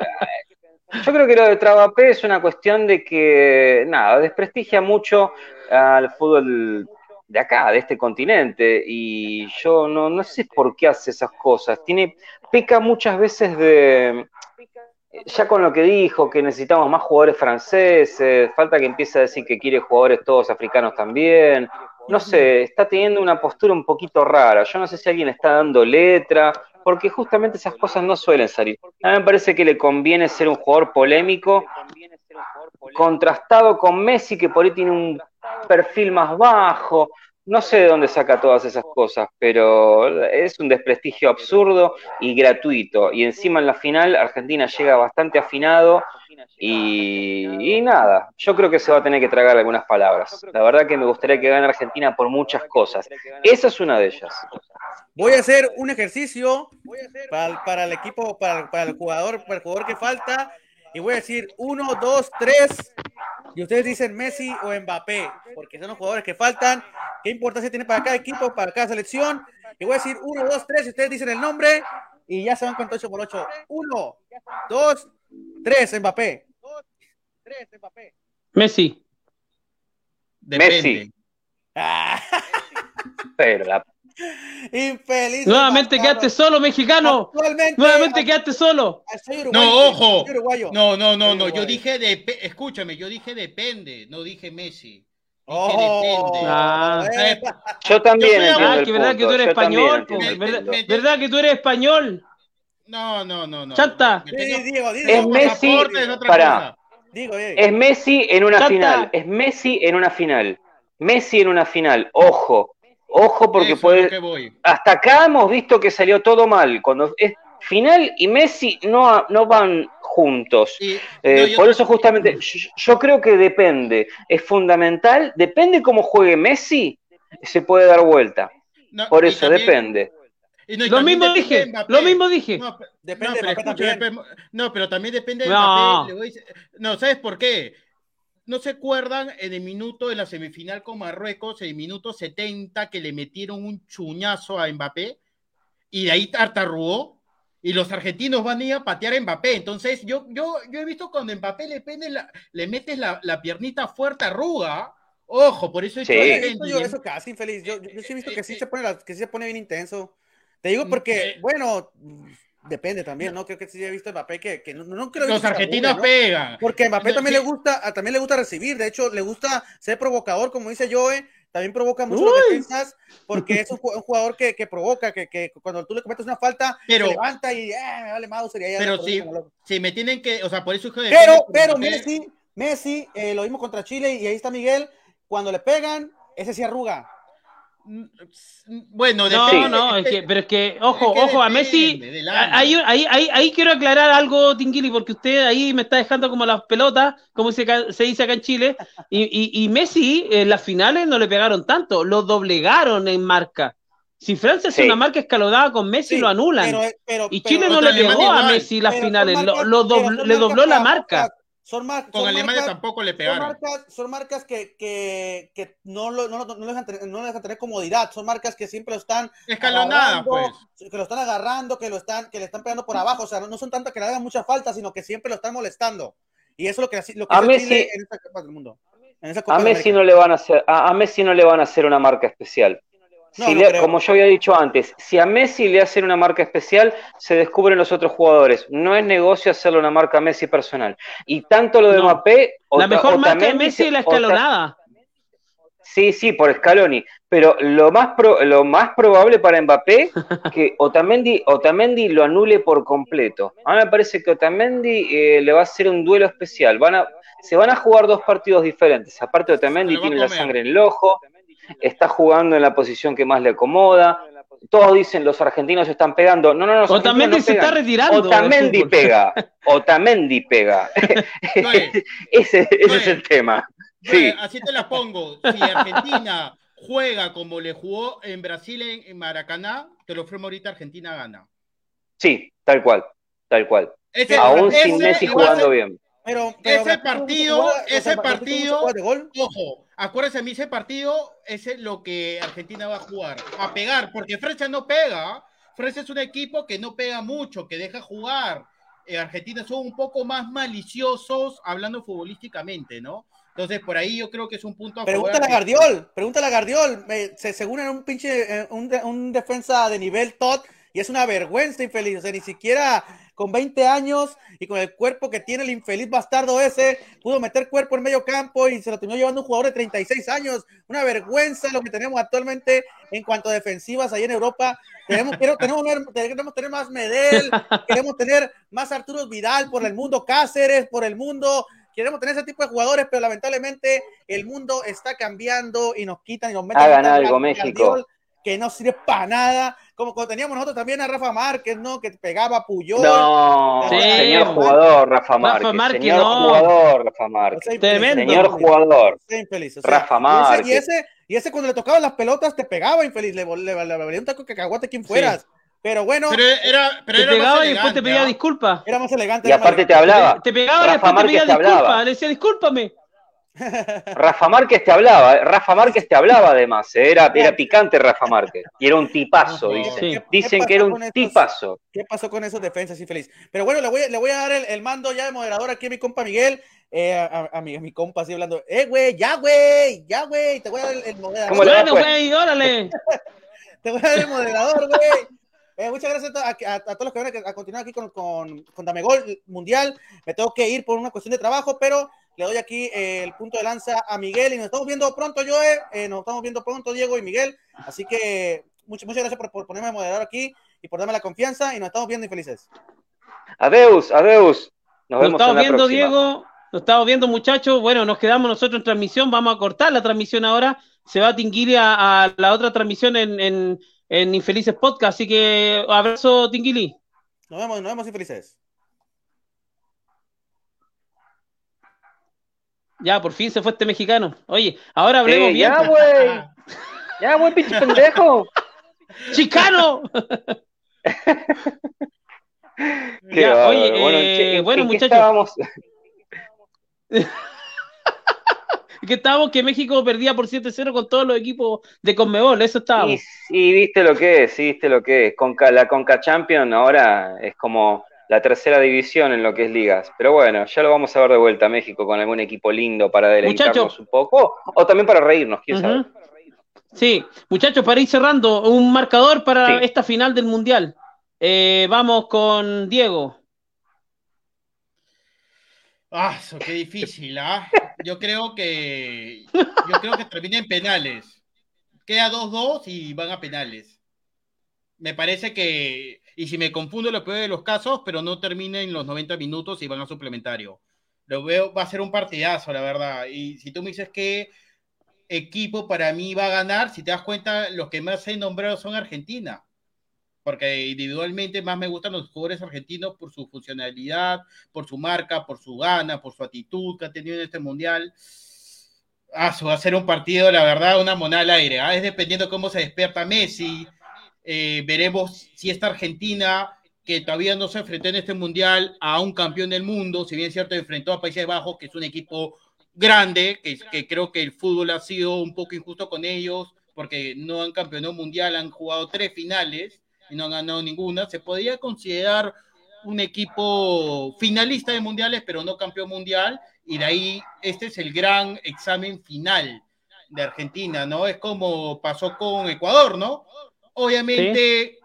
Speaker 4: yo creo que lo de Travapé es una cuestión de que, nada, desprestigia mucho al fútbol de acá, de este continente, y yo no, no sé por qué hace esas cosas. Tiene, peca muchas veces de, ya con lo que dijo, que necesitamos más jugadores franceses, falta que empiece a decir que quiere jugadores todos africanos también. No sé, está teniendo una postura un poquito rara. Yo no sé si alguien está dando letra porque justamente esas cosas no suelen salir. A mí me parece que le conviene ser un jugador polémico, contrastado con Messi, que por ahí tiene un perfil más bajo. No sé de dónde saca todas esas cosas, pero es un desprestigio absurdo y gratuito. Y encima en la final Argentina llega bastante afinado y, y, nada, yo creo que se va a tener que tragar algunas palabras. La verdad que me gustaría que gane Argentina por muchas cosas. Esa es una de ellas.
Speaker 1: Voy a hacer un ejercicio para, para el equipo, para, para, el jugador, para el jugador que falta, y voy a decir uno, dos, tres, y ustedes dicen Messi o Mbappé, porque son los jugadores que faltan. ¿Qué importancia tiene para cada equipo, para cada selección? Y voy a decir uno, dos, tres, y ustedes dicen el nombre, y ya se van con 8 por 8. Uno, dos, tres, Mbappé.
Speaker 2: Messi.
Speaker 4: Depende. Messi. Pero la
Speaker 1: Infeliz.
Speaker 2: Nuevamente quedaste solo, mexicano. Nuevamente quedaste solo.
Speaker 3: No, ojo. No, no, no, no. Yo dije de, escúchame, yo dije depende, no dije Messi.
Speaker 1: Oh,
Speaker 2: ah.
Speaker 4: Yo también. Yo
Speaker 2: ah, que verdad que tú eres español. ¿verdad, ¿Verdad que tú eres español?
Speaker 3: No, no, no, no.
Speaker 2: Chanta.
Speaker 1: Sí, Diego, Diego.
Speaker 4: Es Messi. Para. Es Messi en una Chanta. final. Es Messi en una final. Messi en una final. Ojo. Ojo porque puede... Hasta acá hemos visto que salió todo mal. Cuando es final y Messi no, no van juntos. Eh, no. Por eso justamente yo, yo, creo que depende. Es fundamental. Depende cómo juegue Messi, se puede dar vuelta. No, por eso también... depende.
Speaker 2: No, lo mismo dije, Mbappé. lo mismo dije. No,
Speaker 3: depende no, pero, escucha, no, pero también depende de Mbappé. No, ¿sabes por qué? ¿no se acuerdan en el minuto de la semifinal con Marruecos, en el minuto 70, que le metieron un chuñazo a Mbappé? Y de ahí tartaruó. Y los argentinos van a ir a patear a Mbappé. Entonces, yo, yo, yo he visto cuando Mbappé le, pende la, le metes la, la piernita fuerte arruga. Ojo, por eso he
Speaker 4: Sí.
Speaker 3: hecho
Speaker 1: Oye,
Speaker 3: el
Speaker 1: he visto yo eso casi infeliz. Yo, yo, yo sí he visto que sí
Speaker 3: Eh,
Speaker 1: se pone, la- que sí se pone bien intenso. Te digo porque, bueno, depende también, ¿no? Creo que sí he visto a Mbappé que, que no, no creo que
Speaker 3: Los
Speaker 1: se
Speaker 3: argentinos pegan.
Speaker 1: Porque Mbappé
Speaker 3: No,
Speaker 1: también
Speaker 3: sí.
Speaker 1: le gusta, también le gusta recibir, de hecho, le gusta ser provocador, como dice Joe, también provoca mucho
Speaker 2: Uy.
Speaker 1: defensas, porque es un, ju- un jugador que, que provoca, que, que cuando tú le cometes una falta,
Speaker 3: Pero-
Speaker 1: se levanta y eh, me vale Mauser y ahí
Speaker 3: Pero sí,
Speaker 1: loco.
Speaker 3: si me tienen que, o sea, por eso es que
Speaker 1: Pero, pero
Speaker 3: Mbappé-
Speaker 1: Messi, Messi, eh, lo mismo contra Chile y ahí está Miguel, cuando le pegan, ese sí arruga.
Speaker 3: Bueno,
Speaker 2: No,
Speaker 3: depende-
Speaker 2: no, es que, pero es que, ojo,
Speaker 3: Es que
Speaker 2: ojo, a Messi, ahí, ahí, ahí, ahí quiero aclarar algo, Tinguili, porque usted ahí me está dejando como las pelotas, como se, dice acá en Chile, y, y, y Messi en las finales no le pegaron tanto, lo doblegaron en marca. Si Francia
Speaker 4: Sí.
Speaker 2: una marca escalonada con Messi,
Speaker 1: Sí,
Speaker 2: lo anulan.
Speaker 1: pero- pero-
Speaker 2: y
Speaker 1: pero-
Speaker 2: Chile no le pegó a. Messi las finales, lo, lo dobl- le dobló la marca.
Speaker 1: Son, mar-
Speaker 3: Con
Speaker 1: son
Speaker 3: Alemania
Speaker 1: marcas-
Speaker 3: tampoco le
Speaker 1: son
Speaker 3: pegaron.
Speaker 1: marcas, son marcas que, que, que no, lo, no, lo- no, lo dejan tener, no lo dejan tener comodidad, son marcas que siempre lo están
Speaker 3: Escalonada,
Speaker 1: agarrando,
Speaker 3: pues.
Speaker 1: que lo están agarrando, que lo están, que le están pegando por abajo, o sea, no, no son tantas que le hagan mucha falta, sino que siempre lo están molestando. Y eso es lo que, lo que
Speaker 4: A Messi-
Speaker 1: Chile en esta Copa del Mundo. En esa Copa
Speaker 4: A Messi no le van a hacer, a, a Messi no le van a hacer una marca especial.
Speaker 1: No,
Speaker 4: Si
Speaker 1: no
Speaker 4: le- como yo había dicho antes, si a Messi le hacen una marca especial, se descubren los otros jugadores. No es negocio hacerle una marca a Messi personal. Y tanto lo de
Speaker 2: No.
Speaker 4: Mbappé,
Speaker 2: La
Speaker 4: Ota-
Speaker 2: mejor marca de Messi es la escalonada.
Speaker 4: Sí, sí, por Scaloni. Pero lo más, pro- lo más probable para Mbappé (laughs) que Otamendi, Otamendi lo anule por completo. A mí me parece que Otamendi eh, le va a hacer un duelo especial. Van a, se van a jugar dos partidos diferentes. Aparte, Otamendi tiene la sangre en el ojo, está jugando en la posición que más le acomoda. Todos dicen los argentinos están pegando. No, no, no.
Speaker 2: Otamendi
Speaker 4: argentinos
Speaker 2: se
Speaker 4: no
Speaker 2: está retirando. (laughs)
Speaker 4: Otamendi pega. (laughs) Otamendi pega. (laughs) Ese ese es el tema. Sí.
Speaker 3: así te las pongo. Si Argentina juega como le jugó en Brasil en, Maracaná, te lo firmo ahorita, Argentina gana.
Speaker 4: Sí, tal cual. Tal cual.
Speaker 3: Ese,
Speaker 4: Aún
Speaker 3: ese
Speaker 4: sin Messi jugando
Speaker 3: ser-
Speaker 4: bien.
Speaker 1: Pero, pero
Speaker 3: Ese partido- ese partido-. Ojo, acuérdense a mí ese partido, es lo que Argentina va a jugar, a pegar, porque Francia no pega. Francia es un equipo que no pega mucho, que deja jugar. Eh, Argentina son un poco más maliciosos hablando futbolísticamente, ¿no? Entonces, por ahí yo creo que es un punto a.
Speaker 1: Pregúntale a Gardiol, pregúntale a Gardiol. Me- se, un pinche, eh, un, un defensa de nivel top, y es una vergüenza infeliz. O sea, ni siquiera con 20 años y con el cuerpo que tiene el infeliz bastardo ese, pudo meter cuerpo en medio campo y se lo terminó llevando un jugador de 36 años. Una vergüenza lo que tenemos actualmente en cuanto a defensivas ahí en Europa. Tenemos, (laughs) quiero- tenemos, queremos tener más Medel, (laughs) queremos tener más Arturo Vidal por el mundo, Cáceres por el mundo. Queremos tener ese tipo de jugadores, pero lamentablemente el mundo está cambiando y nos quitan y nos meten
Speaker 4: Hagan algo, México.
Speaker 1: Que no sirve para nada. Como cuando teníamos nosotros también a Rafa Márquez, ¿no? Que pegaba a Puyol.
Speaker 4: No,
Speaker 1: Sí,
Speaker 4: señor jugador Rafa Márquez.
Speaker 2: Rafa Márquez,
Speaker 4: señor
Speaker 2: no.
Speaker 4: jugador Rafa
Speaker 1: O
Speaker 4: Márquez.
Speaker 2: Tremendo.
Speaker 4: Señor jugador.
Speaker 1: sea, infeliz, o sea,
Speaker 4: Rafa
Speaker 1: y ese-
Speaker 4: Márquez.
Speaker 1: Y ese, y ese cuando le tocaban las pelotas te pegaba infeliz, le, le, le, le valía un taco que caguate quien fueras. Pero bueno,
Speaker 3: Pero era, pero
Speaker 2: Te
Speaker 3: era más
Speaker 2: pegaba y después te pedía
Speaker 3: ¿ah?
Speaker 2: disculpas.
Speaker 1: era más elegante.
Speaker 4: Y aparte te hablaba.
Speaker 2: Te pegaba y
Speaker 4: Rafa
Speaker 2: después te
Speaker 4: Márquez
Speaker 2: pedía
Speaker 4: te
Speaker 2: disculpas. Le decía, discúlpame.
Speaker 4: Rafa Márquez te hablaba. eh. Rafa Márquez te hablaba además. eh. Era, era picante Rafa Márquez. Y era un tipazo,
Speaker 3: No,
Speaker 4: dicen.
Speaker 2: Sí.
Speaker 1: ¿Qué- qué
Speaker 4: Dicen que era un
Speaker 1: estos-
Speaker 4: tipazo.
Speaker 1: ¿Qué pasó con esos defensas infeliz? Pero bueno, le voy, a- le voy a dar el, el mando ya de moderador aquí a mi compa Miguel. eh, a, a mi, a mi compa así hablando. Eh, güey, ya, güey, ya, güey. Te voy a dar el, el moderador.
Speaker 4: ¿Cómo le va,
Speaker 2: Bueno,
Speaker 4: pues?
Speaker 2: güey, órale. (laughs)
Speaker 1: Te voy a dar el moderador, güey. Eh, muchas gracias a, to- a- a todos los que van a, a continuar aquí con, con, con Damegol Mundial. Me tengo que ir por una cuestión de trabajo, pero le doy aquí eh, el punto de lanza a Miguel y nos estamos viendo pronto, Joe. Eh, nos estamos viendo pronto, Diego y Miguel. Así que muchas, muchas gracias por, por ponerme de moderador aquí y por darme la confianza y nos estamos viendo infelices.
Speaker 4: Adeus, adeus. Nos
Speaker 2: Nos
Speaker 4: vemos
Speaker 2: estamos
Speaker 4: en la
Speaker 2: viendo,
Speaker 4: próxima.
Speaker 2: Diego. Nos estamos viendo, muchachos. Bueno, nos quedamos nosotros en transmisión. Vamos a cortar la transmisión ahora. Se va a Tinguili a, a la otra transmisión en, en, en Infelices Podcast. Así que abrazo, Tinguili.
Speaker 1: Nos vemos, nos vemos infelices.
Speaker 2: Ya, por fin se fue este mexicano. Oye, ahora hablemos
Speaker 4: Eh,
Speaker 2: bien.
Speaker 4: ya, güey. (laughs) Ya, güey, pinche pendejo.
Speaker 2: ¡Chicano! (laughs) Ya, oye,
Speaker 4: bueno,
Speaker 2: eh,
Speaker 4: che, ¿en-
Speaker 2: bueno, muchachos. (laughs) que estábamos que México perdía por 7-0 con todos los equipos de Conmebol, eso estábamos.
Speaker 4: Y, viste lo que es, viste lo que es. Con la Conca Champion ahora es como la tercera división en lo que es ligas. Pero bueno, ya lo vamos a ver de vuelta a México con algún equipo lindo para deleitarnos un poco, o también para reírnos, quién sabe.
Speaker 2: Sí, muchachos, para ir cerrando, un marcador para esta final del Mundial. Eh, vamos con Diego.
Speaker 3: Ah, eso qué difícil, ¿ah? (laughs) Yo creo que yo creo que termina en penales. Queda 2-2 y van a penales. Me parece que, y si me confundo lo peor de los casos, pero no termina en los 90 minutos y van a suplementario. Lo veo, va a ser un partidazo, la verdad. Y si tú me dices que equipo para mí va a ganar, si te das cuenta, los que más he nombrado son Argentina, porque individualmente más me gustan los jugadores argentinos por su funcionalidad, por su marca, por su gana, por su actitud que ha tenido en este mundial. Ah, va a ser un partido, la verdad, una moneda al aire. ¿ah? Es dependiendo cómo se despierta Messi. Eh, veremos si esta Argentina, que todavía no se enfrentó en este mundial a un campeón del mundo, si bien es cierto, enfrentó a Países Bajos, que es un equipo grande, que, que, creo que el fútbol ha sido un poco injusto con ellos, porque no han campeonado mundial, han jugado tres finales y no han ganado ninguna. Se podría considerar un equipo finalista de mundiales, pero no campeón mundial, y de ahí este es el gran examen final de Argentina, ¿no? Es como pasó con Ecuador, ¿no? Obviamente,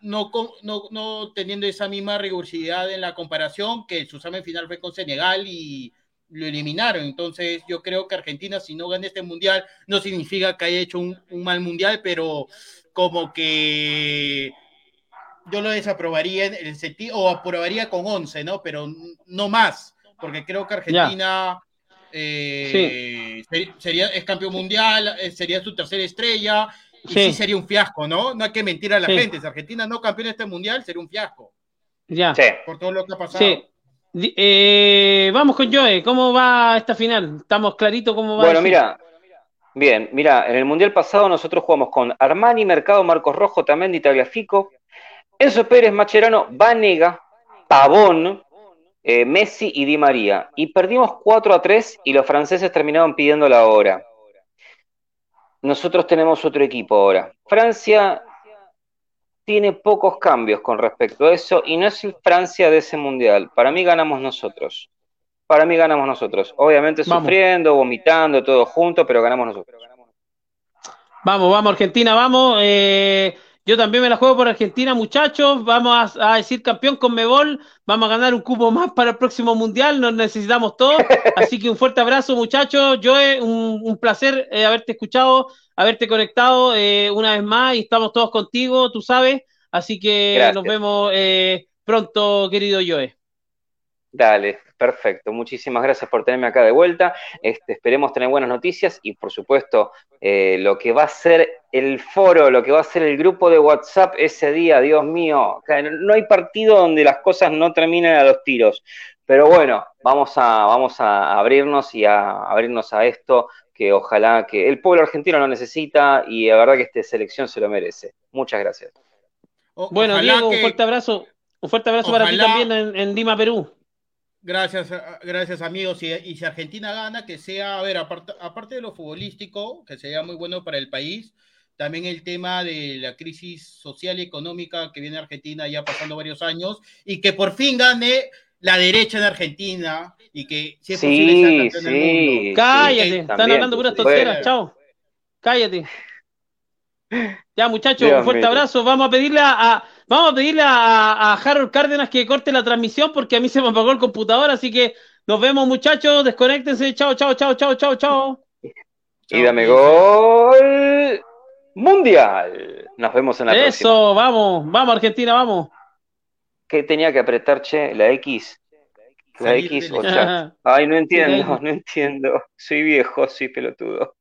Speaker 3: no, no, no teniendo esa misma rigurosidad en la comparación, que su examen final fue con Senegal y lo eliminaron. Entonces, yo creo que Argentina, si no gana este mundial, no significa que haya hecho un, mal mundial, pero como que yo lo desaprobaría en el sentido, o aprobaría con 11, ¿no? Pero no más, porque creo que Argentina eh, sería, es campeón mundial, eh, sería su tercera estrella, y sí. sería un fiasco, ¿no? No hay que mentir a la gente. Si Argentina no campeón este mundial, sería un fiasco.
Speaker 2: Ya.
Speaker 3: Por todo lo que ha pasado.
Speaker 2: Eh, vamos con Joe, ¿cómo va esta final? ¿Estamos clarito cómo va?
Speaker 4: Bueno, mira, bien, mira, en el Mundial pasado nosotros jugamos con Armani, Mercado, Marcos Rojo, Tamendi, Tagliafico, Enzo Pérez, Macherano, Vanega, Pavón, eh, Messi y Di María. Y perdimos 4 a 3 y los franceses terminaron pidiendo la hora. Nosotros tenemos otro equipo ahora. Francia tiene pocos cambios con respecto a eso y no es Francia de ese mundial. Para mí ganamos nosotros. Para mí ganamos nosotros. Obviamente sufriendo, vomitando, todo junto, pero ganamos nosotros.
Speaker 2: Vamos, vamos, Argentina, vamos. Eh, yo también me la juego por Argentina, muchachos. Vamos a, decir campeón con Mebol. Vamos a ganar un cupo más para el próximo mundial. Nos necesitamos todos. (laughs) Así que un fuerte abrazo, muchachos. Yo un, un placer eh, haberte escuchado haberte conectado eh, una vez más y estamos todos contigo, tú sabes. Así que nos vemos eh, pronto, querido Joe.
Speaker 4: Dale, perfecto. Muchísimas gracias por tenerme acá de vuelta. Este, esperemos tener buenas noticias y, por supuesto, eh, lo que va a ser el foro, lo que va a ser el grupo de WhatsApp ese día, Dios mío. No hay partido donde las cosas no terminen a los tiros. Pero bueno, vamos a, vamos a abrirnos y a abrirnos a esto que ojalá que el pueblo argentino lo necesita y la verdad que esta selección se lo merece. Muchas gracias.
Speaker 2: bueno, Diego, un fuerte abrazo. Un fuerte abrazo para ti también en, Lima, Perú.
Speaker 3: Gracias, gracias amigos. Y, si Argentina gana, que sea, a ver, aparte, aparte de lo futbolístico, que sea muy bueno para el país, también el tema de la crisis social y económica que viene Argentina ya pasando varios años y que por fin gane la derecha en Argentina y que
Speaker 4: si es posible sea
Speaker 2: sí, Cállate, están hablando puras tonteras, chao. Cállate. Ya, muchachos, un fuerte abrazo. Vamos a pedirle a, vamos a pedirle a, Harold Cárdenas que corte la transmisión porque a mí se me apagó el computador, así que nos vemos, muchachos. Desconéctense. Chao, chao, chao, chao, chao, chao.
Speaker 4: Y dame gol mundial. Nos vemos en la próxima.
Speaker 2: Eso, vamos, vamos, Argentina, vamos.
Speaker 4: ¿Qué tenía que apretar, che? ¿La X? ¿La X o chat? Ay, no entiendo, (laughs) no entiendo. Soy viejo, soy pelotudo.